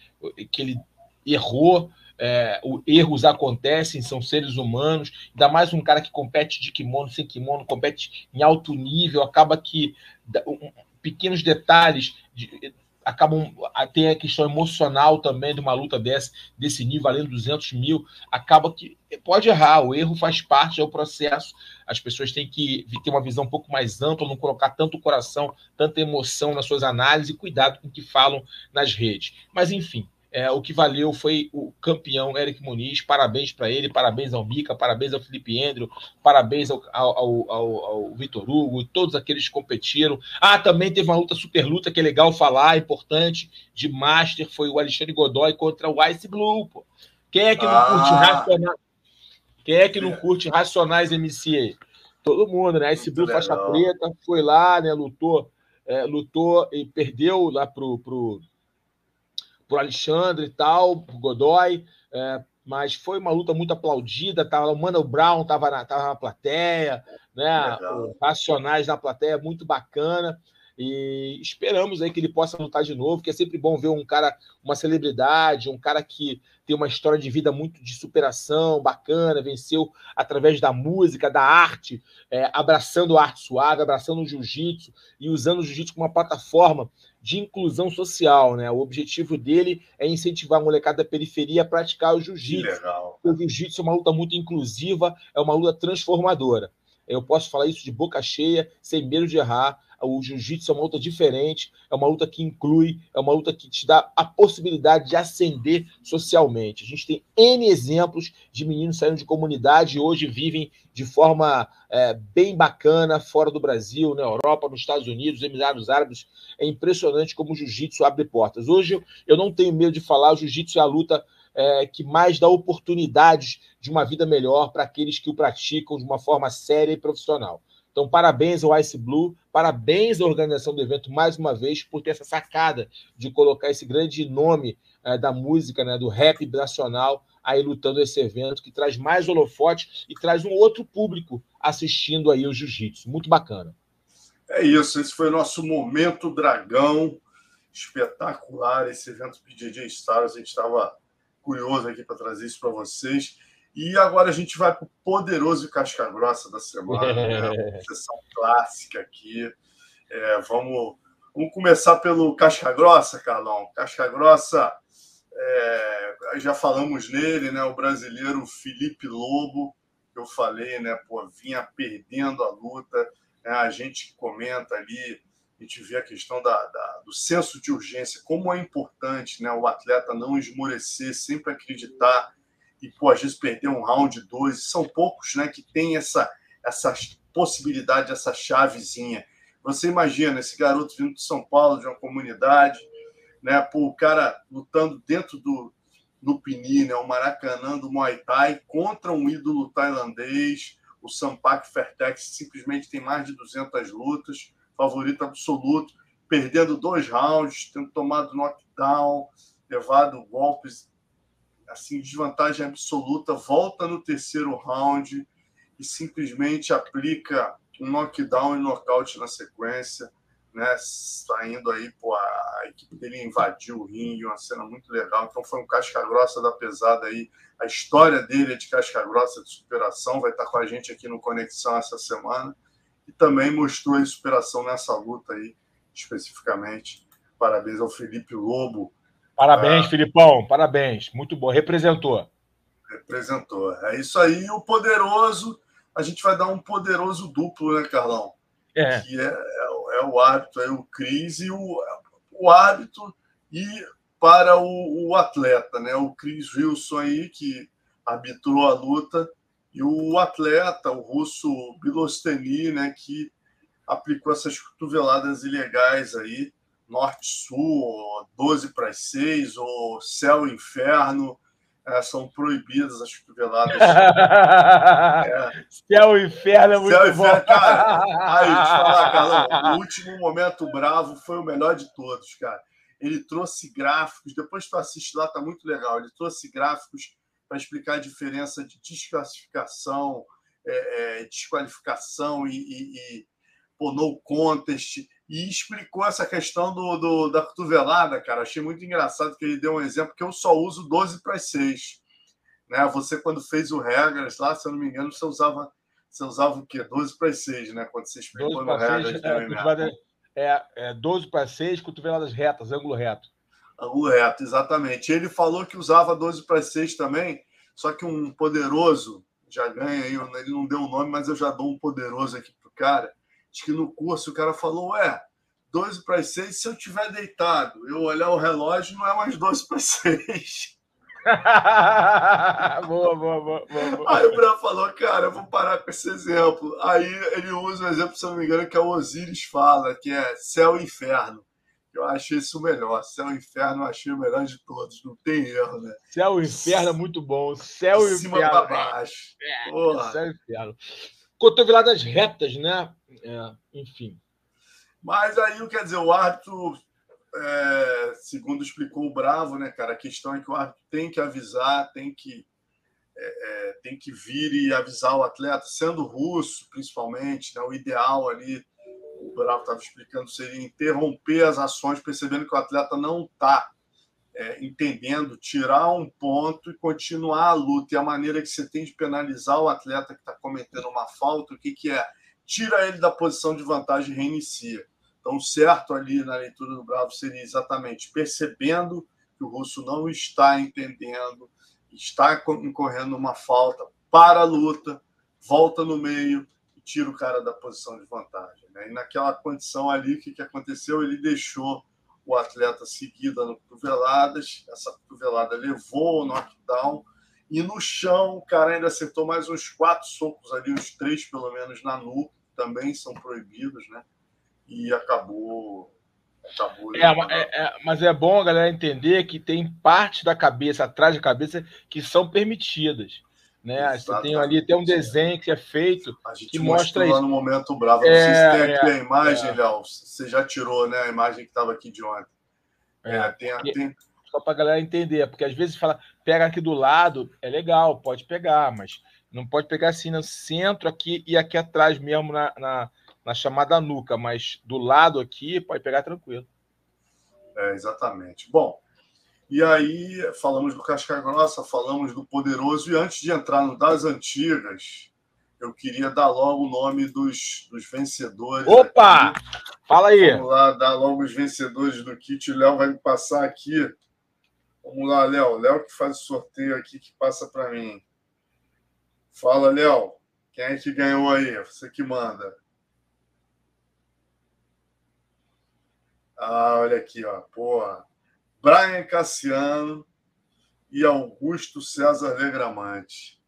que ele errou. É, o, erros acontecem, são seres humanos. Ainda mais um cara que compete de kimono, sem kimono, compete em alto nível. Acaba que pequenos detalhes de, acabam tem a questão emocional também de uma luta dessa, desse nível, de 200 mil, acaba que pode errar, o erro faz parte, é o processo, as pessoas têm que ter uma visão um pouco mais ampla, não colocar tanto coração, tanta emoção nas suas análises e cuidado com o que falam nas redes. Mas, enfim, é, o que valeu foi o campeão Eric Muniz. Parabéns para ele, parabéns ao Mica, parabéns ao Felipe Andrew, parabéns ao, ao, ao, ao Vitor Hugo, todos aqueles que competiram. Ah, também teve uma luta super luta que é legal falar, importante, de Master, foi o Alexandre Godoy contra o Ice Blue. Pô. Quem é que não ah, curte Racionais? Quem é que não curte Racionais MC? Todo mundo, né? Ice Blue faixa preta, foi lá, né? Lutou, é, lutou e perdeu lá pro, pro por Alexandre e tal, por Godoy, é, mas foi uma luta muito aplaudida. Tava, o Mano Brown estava na, tava na plateia, né? Racionais na plateia, muito bacana. E esperamos aí que ele possa lutar de novo, que é sempre bom ver um cara, uma celebridade, um cara que tem uma história de vida muito de superação, bacana, venceu através da música, da arte, é, abraçando a arte suave, abraçando o jiu-jitsu e usando o jiu-jitsu como uma plataforma de inclusão social, né? O objetivo dele é incentivar a molecada da periferia a praticar o jiu-jitsu. O jiu-jitsu é uma luta muito inclusiva, é uma luta transformadora. Eu posso falar isso de boca cheia, sem medo de errar. O jiu-jitsu é uma luta diferente, é uma luta que inclui, é uma luta que te dá a possibilidade de ascender socialmente. A gente tem N exemplos de meninos saindo de comunidade e hoje vivem de forma é, bem bacana fora do Brasil, na Europa, nos Estados Unidos, Emirados Árabes. É impressionante como o jiu-jitsu abre portas. Hoje eu não tenho medo de falar, o jiu-jitsu é a luta é, que mais dá oportunidades de uma vida melhor para aqueles que o praticam de uma forma séria e profissional. Então, parabéns ao Ice Blue, parabéns à organização do evento mais uma vez por ter essa sacada de colocar esse grande nome é, da música, né, do rap nacional, aí lutando esse evento que traz mais holofote e traz um outro público assistindo aí o jiu-jitsu. Muito bacana. É isso, esse foi o nosso momento dragão espetacular, esse evento PJJ Stars, a gente estava curioso aqui para trazer isso para vocês. E agora a gente vai para o poderoso Casca Grossa da semana, né? uma sessão clássica aqui. É, vamos, vamos começar pelo Casca Grossa, Carlão. Casca Grossa, é, já falamos nele, né? O brasileiro Felipe Lobo, que eu falei, né? Pô, vinha perdendo a luta. Né? A gente comenta ali, a gente vê a questão da, da, do senso de urgência, como é importante né? o atleta não esmorecer, sempre acreditar e, pô, às vezes perder um round, dois. São poucos né, que tem essa, essa possibilidade, essa chavezinha. Você imagina esse garoto vindo de São Paulo, de uma comunidade, né, pô, o cara lutando dentro do Lupini, né, o Maracanã do Muay Thai, contra um ídolo tailandês, o Sampak Fertex simplesmente tem mais de 200 lutas, favorito absoluto. perdendo dois rounds, tendo tomado knockdown, levado golpes assim, desvantagem absoluta, volta no terceiro round e simplesmente aplica um knockdown e nocaute na sequência, né? Saindo aí, pô, a equipe dele invadiu o ringue, uma cena muito legal. Então foi um casca grossa da pesada aí. A história dele é de casca grossa de superação, vai estar com a gente aqui no Conexão essa semana. E também mostrou a superação nessa luta aí, especificamente. Parabéns ao Felipe Lobo, Parabéns, ah, Filipão, parabéns. Muito bom. Representou. Representou. É isso aí. O poderoso, a gente vai dar um poderoso duplo, né, Carlão? É. Que é, é, é o árbitro, é o Cris e o, o árbitro e para o, o, atleta, né? O Chris Wilson aí, que arbitrou a luta, e o atleta, o russo Bilosteni, né, que aplicou essas cotoveladas ilegais aí norte-sul, 12 para as 6, ou céu e inferno, é, são proibidas as cotoveladas. é. Céu e inferno é muito céu bom. Inferno, cara, aí, falar, Carlão, o último momento bravo foi o melhor de todos, cara. Ele trouxe gráficos, depois tu assiste lá, tá muito legal. Ele trouxe gráficos para explicar a diferença de desclassificação, é, é, desqualificação e, e, e pô, no contest e explicou essa questão do, do, da cotovelada, cara. Achei muito engraçado que ele deu um exemplo que eu só uso 12 para 6. Né? Você, quando fez o regras lá, se eu não me engano, você usava, você usava o quê? 12 para 6, né? Quando você explicou no regras. É, é, é 12 para 6, cotoveladas retas, ângulo reto. Ângulo reto, exatamente. Ele falou que usava 12 para 6 também, só que um poderoso já ganha aí, ele não deu o nome, mas eu já dou um poderoso aqui pro cara Acho que no curso o cara falou: Ué, 12 para as 6, se eu tiver deitado, eu olhar o relógio, não é mais 12 para as 6. boa, boa, boa, boa, Aí o Bran falou, cara, eu vou parar com esse exemplo. Aí ele usa um exemplo, se eu não me engano, que é o Osiris fala, que é céu e inferno. Eu achei isso o melhor. Céu e inferno eu achei o melhor de todos, não tem erro, né? Céu e inferno é muito bom. Céu e inferno. cima para baixo. É, Porra. céu e inferno cotoveladas retas, né? É, enfim. Mas aí, quer dizer, o árbitro, é, segundo explicou o Bravo, né, cara? A questão é que o árbitro tem que avisar, tem que, é, é tem que vir e avisar o atleta, sendo russo, principalmente, né? O ideal ali, o Bravo estava explicando, seria interromper as ações, percebendo que o atleta não está é, entendendo, tirar um ponto e continuar a luta. E a maneira que você tem de penalizar o atleta que está cometendo uma falta, o que, que é? Tira ele da posição de vantagem e reinicia. Então, certo ali na leitura do Bravo seria exatamente percebendo que o russo não está entendendo, está incorrendo uma falta, para a luta, volta no meio e tira o cara da posição de vantagem. Né? E naquela condição ali, o que, que aconteceu? Ele deixou o atleta seguida no cotoveladas, essa cotovelada levou o knockdown, e no chão o cara ainda acertou mais uns quatro socos ali, uns três pelo menos na nuca, também são proibidos, né? E acabou. acabou é, é, é, mas é bom a galera entender que tem parte da cabeça, atrás da cabeça, que são permitidas. Né? Você tem ali tem um desenho que é feito que mostra isso. no momento bravo. É, Não sei se tem aqui é, a imagem, é. Léo. Você já tirou né, a imagem que estava aqui de ontem. É, é tem, tem... Só para a galera entender, porque às vezes fala, pega aqui do lado, é legal, pode pegar, mas não pode pegar assim no centro aqui e aqui atrás mesmo na, na, na chamada nuca, mas do lado aqui pode pegar tranquilo. É, exatamente. Bom, e aí falamos do Casca Grossa, falamos do Poderoso, e antes de entrar no das antigas, eu queria dar logo o nome dos, dos vencedores. Opa! Aqui. Fala aí. Vamos lá, dar logo os vencedores do kit. O Léo vai me passar aqui. Vamos lá, Léo. Léo que faz o sorteio aqui, que passa para mim. Fala, Léo. Quem é que ganhou aí? Você que manda. Ah, olha aqui, ó. Porra. Brian Cassiano e Augusto César Negramante.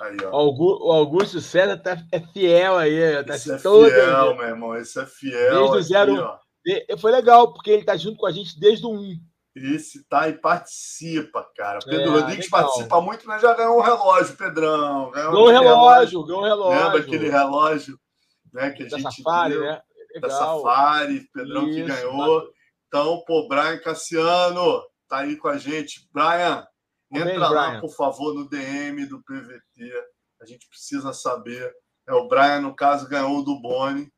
Aí, ó. O Augusto César tá, é fiel aí. Tá esse é fiel, aí. meu irmão. Esse é fiel. Desde o zero. Aqui, foi legal, porque ele tá junto com a gente desde o 1. Esse tá e participa, cara. Pedro é, Rodrigues legal. participa muito, mas já ganhou um relógio, Pedrão. Ganhou, ganhou um relógio, ganhou um relógio. Lembra aquele relógio né, que a da gente Safari, né? da Safari, Pedrão Isso, que ganhou. Tá. Então, pô, Brian Cassiano tá aí com a gente. Brian, entra bem, lá, Brian. por favor, no DM do PVT. A gente precisa saber. É, o Brian, no caso, ganhou do Boni,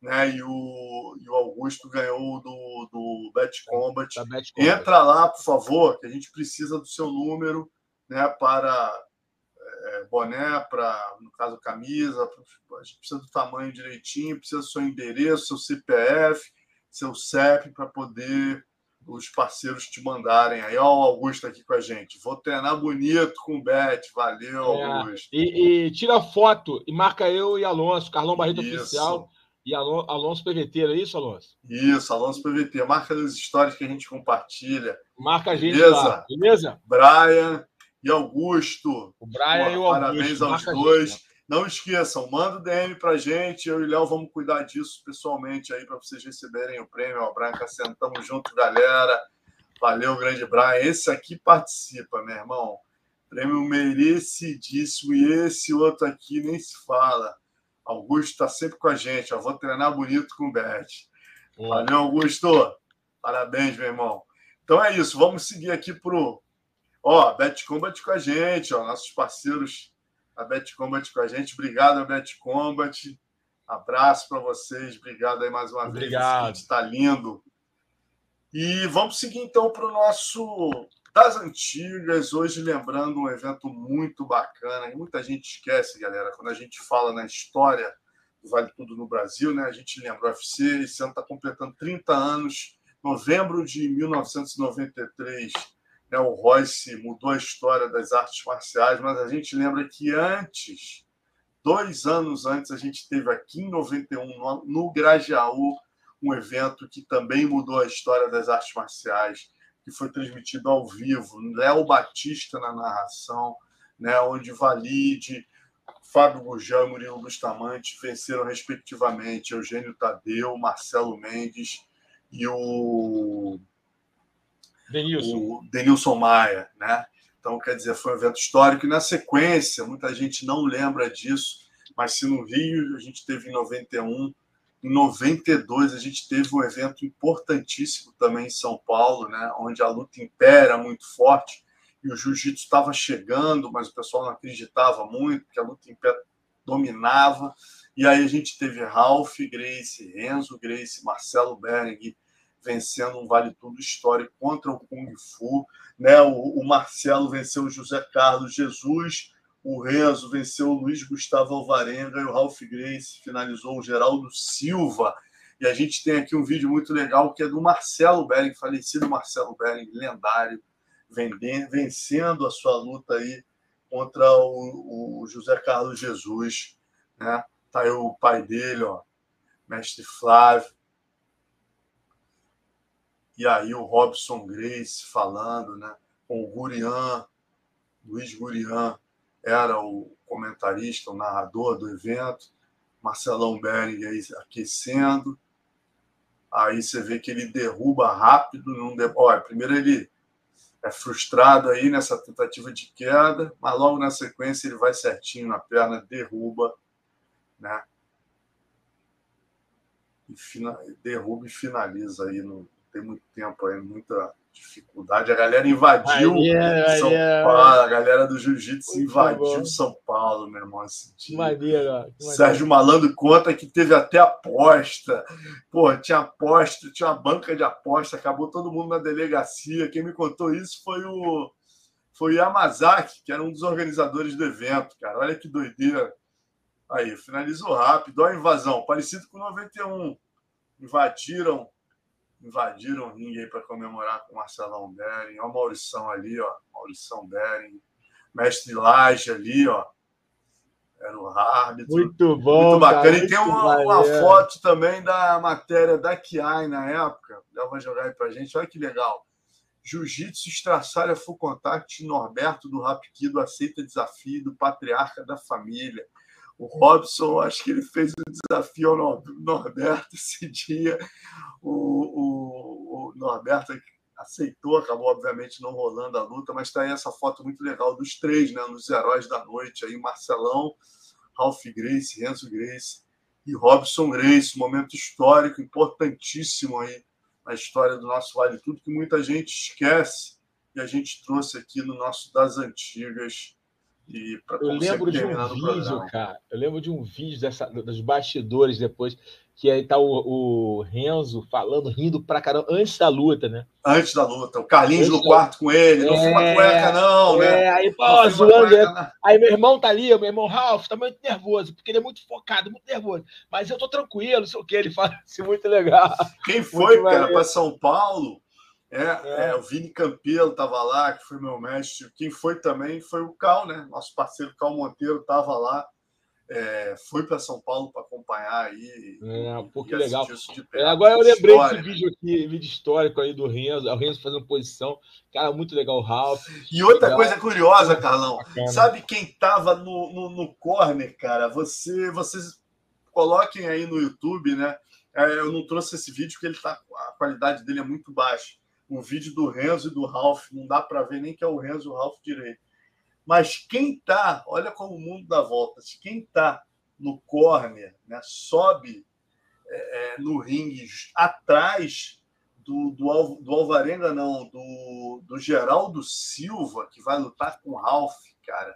né? E o, e o Augusto ganhou do, do Bet Combat. Combat. Entra lá, por favor, que a gente precisa do seu número né, para é, boné, para, no caso, camisa. A gente precisa do tamanho direitinho, precisa do seu endereço, seu CPF, seu CEP, para poder os parceiros te mandarem. Aí, ó, o Augusto aqui com a gente. Vou treinar bonito com o Bet. Valeu, é. Augusto. E, e, tira foto e marca eu e Alonso, Carlão Barreto Isso. Oficial e Alonso PVT, é isso, Alonso? Isso, Alonso PVT. Marca nas histórias que a gente compartilha. Marca a gente beleza? lá, beleza? Brian e Augusto. O Brian Pô, e o Augusto. Parabéns aos dois. Gente, Não esqueçam, manda o DM para gente. Eu e o Léo vamos cuidar disso pessoalmente aí para vocês receberem o prêmio. O Brian Cassiano, tamo junto, galera. Valeu, grande Brian. Esse aqui participa, meu irmão. Prêmio merecidíssimo. E esse outro aqui nem se fala. Augusto está sempre com a gente. Eu vou treinar bonito com o Bet. Valeu, Augusto. Parabéns, meu irmão. Então é isso. Vamos seguir aqui pro. Ó, Bet Combat com a gente, ó, nossos parceiros a Bet Combat com a gente. Obrigado, a Bet Combat. Abraço para vocês. Obrigado aí mais uma Obrigado. vez. Está lindo. E vamos seguir então para o nosso das antigas, hoje lembrando um evento muito bacana, e muita gente esquece, galera, quando a gente fala na história do Vale Tudo no Brasil, né? A gente lembra o UFC, esse ano está completando 30 anos, novembro de 1993, né? O Royce mudou a história das artes marciais, mas a gente lembra que antes, dois anos antes, a gente teve aqui em 91, no, no Grajaú, um evento que também mudou a história das artes marciais que foi transmitido ao vivo, Léo Batista na narração, né, onde Valide, Fábio Gurgel e Murilo Bustamante venceram respectivamente Eugênio Tadeu, Marcelo Mendes e o Denilson, o Denilson Maia, né? Então, quer dizer, foi um evento histórico e na sequência, muita gente não lembra disso, mas se no Rio a gente teve em 91 em 92, a gente teve um evento importantíssimo também em São Paulo, né, onde a luta em pé era muito forte e o jiu-jitsu estava chegando, mas o pessoal não acreditava muito, porque a luta em pé dominava. E aí a gente teve Ralph Grace, Renzo Grace, Marcelo Bering vencendo um vale tudo histórico contra o Kung Fu, né? O, o Marcelo venceu o José Carlos Jesus, o Renzo venceu o Luiz Gustavo Alvarenga e o Ralph Grace finalizou o Geraldo Silva. E a gente tem aqui um vídeo muito legal que é do Marcelo Bering, falecido Marcelo Bering, lendário, vencendo a sua luta aí contra o, o José Carlos Jesus. Né? Tá aí o pai dele, ó, mestre Flávio. E aí o Robson Grace falando, né? Com o Gurian, Luiz Gurian, era o comentarista, o narrador do evento, Marcelão Bering aí aquecendo. Aí você vê que ele derruba rápido. Não de... Olha, primeiro ele é frustrado aí nessa tentativa de queda, mas logo na sequência ele vai certinho na perna, derruba, né? E derruba e finaliza aí. Não tem muito tempo aí, muita dificuldade. A galera invadiu Maria, São Maria. Paulo, a galera do Jiu-Jitsu invadiu bom. São Paulo, meu irmão, esse dia. Maria, Sérgio Malandro conta que teve até aposta. Pô, tinha aposta, tinha uma banca de aposta, acabou todo mundo na delegacia. Quem me contou isso foi o foi o Yamazaki, que era um dos organizadores do evento, cara. Olha que doideira. Aí, finalizou rápido. Olha a invasão, parecido com 91. Invadiram invadiram o ringue aí para comemorar com o Marcelão Bering. Olha o Maurição ali, ó. Maurição Bering. Mestre Laje ali, ó. Era o árbitro. Muito bom. Muito bacana. Cara, e tem uma, uma, foto também da matéria da Kiai na época. Ela vai jogar aí pra gente. Olha que legal. Jiu-Jitsu Estraçalha Full Contact Norberto do Rapiquido aceita desafio do patriarca da família. O Robson, acho que ele fez o desafio ao Norberto esse dia. O, o, o Norberto aceitou, acabou obviamente não rolando a luta, mas está aí essa foto muito legal dos três, né, nos heróis da noite aí, Marcelão, Ralph Grace, Renzo Grace e Robson Grace, momento histórico importantíssimo aí na história do nosso Vale Tudo, que muita gente esquece e a gente trouxe aqui no nosso Das Antigas. E eu lembro de um vídeo, cara. Eu lembro de um vídeo dessa, dos bastidores depois, que aí tá o, o Renzo falando, rindo pra caramba, antes da luta, né? Antes da luta. O Carlinhos antes no quarto com ele, não é, fuma cueca, não, é, né? Aí, pô, zoando. Cueca, aí meu irmão tá ali, meu irmão Ralph, tá muito nervoso, porque ele é muito focado, muito nervoso. Mas eu tô tranquilo, não sei o que, ele fala assim, muito legal. Quem foi, cara, para São Paulo? É, é. é, o Vini Campelo estava lá, que foi meu mestre. Quem foi também foi o Cal, né? Nosso parceiro Cal Monteiro estava lá. É, foi para São Paulo para acompanhar aí. É, um pouco legal. É, agora eu lembrei história, desse vídeo aqui, vídeo histórico aí do Renzo, o Renzo fazendo posição. Cara, muito legal o Ralph. E outra legal. coisa curiosa, Carlão, Bacana. sabe quem estava no, no, no, corner, cara? Você, vocês coloquem aí no YouTube, né? É, eu não trouxe esse vídeo porque ele tá, a qualidade dele é muito baixa o vídeo do Renzo e do Ralph, não dá para ver nem que é o Renzo e o Ralph direito. Mas quem tá, olha como o mundo dá voltas, quem tá no corner, né, sobe é, é no ringue atrás do, do, do Alvarenga, não, do, do Geraldo Silva, que vai lutar com o Ralph, cara,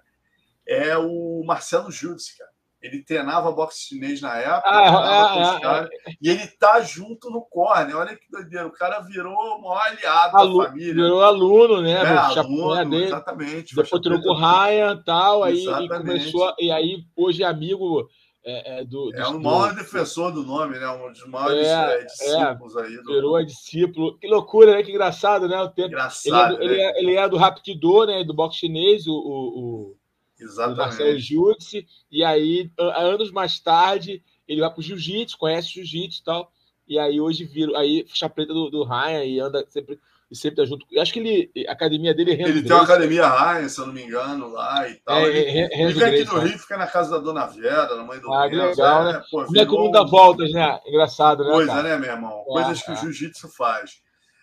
é o Marcelo Judice, cara. Ele treinava boxe chinês na época, ah, ah, ah, e ele tá junto no corner. Olha que doideira. O cara virou o maior aliado Alu da família. Virou aluno, né? É, aluno, dele. Exatamente. Depois trocou com o Ryan e tal. Aí, e começou. E aí, hoje é amigo. É, é, do, é o maior defensor do nome, né? Um dos maiores é, é discípulos aí. Do... Virou discípulo. Que loucura, né? Que engraçado, né? O tempo. Engraçado. Ele é, do, né? ele é, ele é do né? Do boxe chinês, o, o Exatamente. Marcelo Jutsi, e aí, anos mais tarde, ele vai para o jiu-jitsu, conhece jiu-jitsu e tal, e aí hoje vira, aí faixa preta do, do Ryan e anda sempre e sempre tá junto. Eu acho que ele, a academia dele é Renzo Ele Grace. tem uma academia Ryan, se eu não me engano, lá e tal. É, ele, é, ele vem aqui no né? Rio, fica na casa da dona Vera, na mãe do Ah, Renzo, legal, é, né? Pô, Como é que o mundo dá voltas, né? Engraçado, né? Coisa, cara? né, meu irmão? Coisas é, que o jiu-jitsu faz.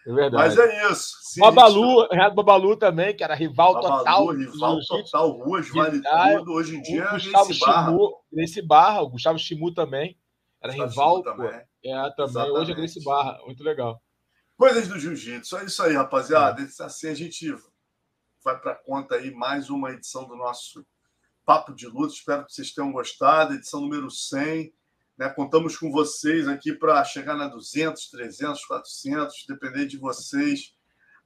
É verdade. Mas é isso. Sim, Babalu. Renato Babalu também, que era rival Babalu, total. Rival total, ruas, vale tudo. Hoje em dia, Gustavo Barra. Grace Barra, o Gustavo Chimu também. Era Gustavo rival. Também. É, também. Exatamente. Hoje é Grace Barra. Muito legal. Coisas do Jiu-Jitsu. É isso aí, rapaziada. É. Assim a gente vai para conta aí mais uma edição do nosso Papo de Luta. Espero que vocês tenham gostado. Edição número 100. Né? Contamos com vocês aqui para chegar na 200, 300, 400, depender de vocês.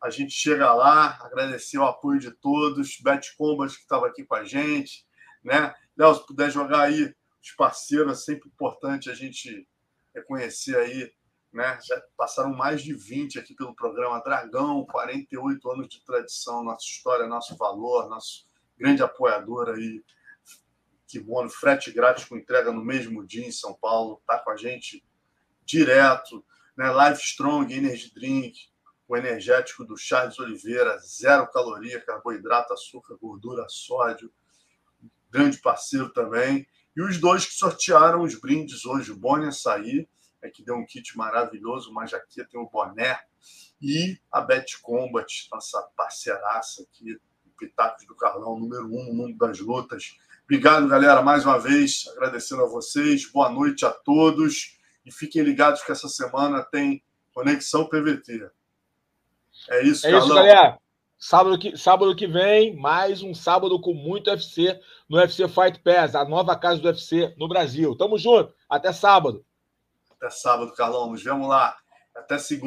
A gente chega lá, agradecer o apoio de todos, Bet Combat que estava aqui com a gente, né? Léo, se puder jogar aí os parceiros, é sempre importante a gente reconhecer aí, né? Já passaram mais de 20 aqui pelo programa Dragão, 48 anos de tradição, nossa história, nosso valor, nosso grande apoiador aí, Kimono, frete grátis com entrega no mesmo dia em São Paulo, tá com a gente direto, né? Live Strong, Energy Drink, o energético do Charles Oliveira, zero caloria, carboidrato, açúcar, gordura, sódio, grande parceiro também. E os dois que sortearam os brindes hoje, o Boni Açaí, é que deu um kit maravilhoso, uma jaqueta e um boné, e a Bet Combat, nossa parceiraça aqui, Pitacos do Carlão, número um no mundo das lutas. Obrigado, galera, mais uma vez, agradecendo a vocês. Boa noite a todos e fiquem ligados que essa semana tem Conexão PVT. É isso, É Carlão. isso, galera. Sábado que, sábado que vem, mais um sábado com muito UFC no UFC Fight Pass, a nova casa do UFC no Brasil. Tamo junto. Até sábado. Até sábado, Carlão. Nos vemos lá. Até segunda.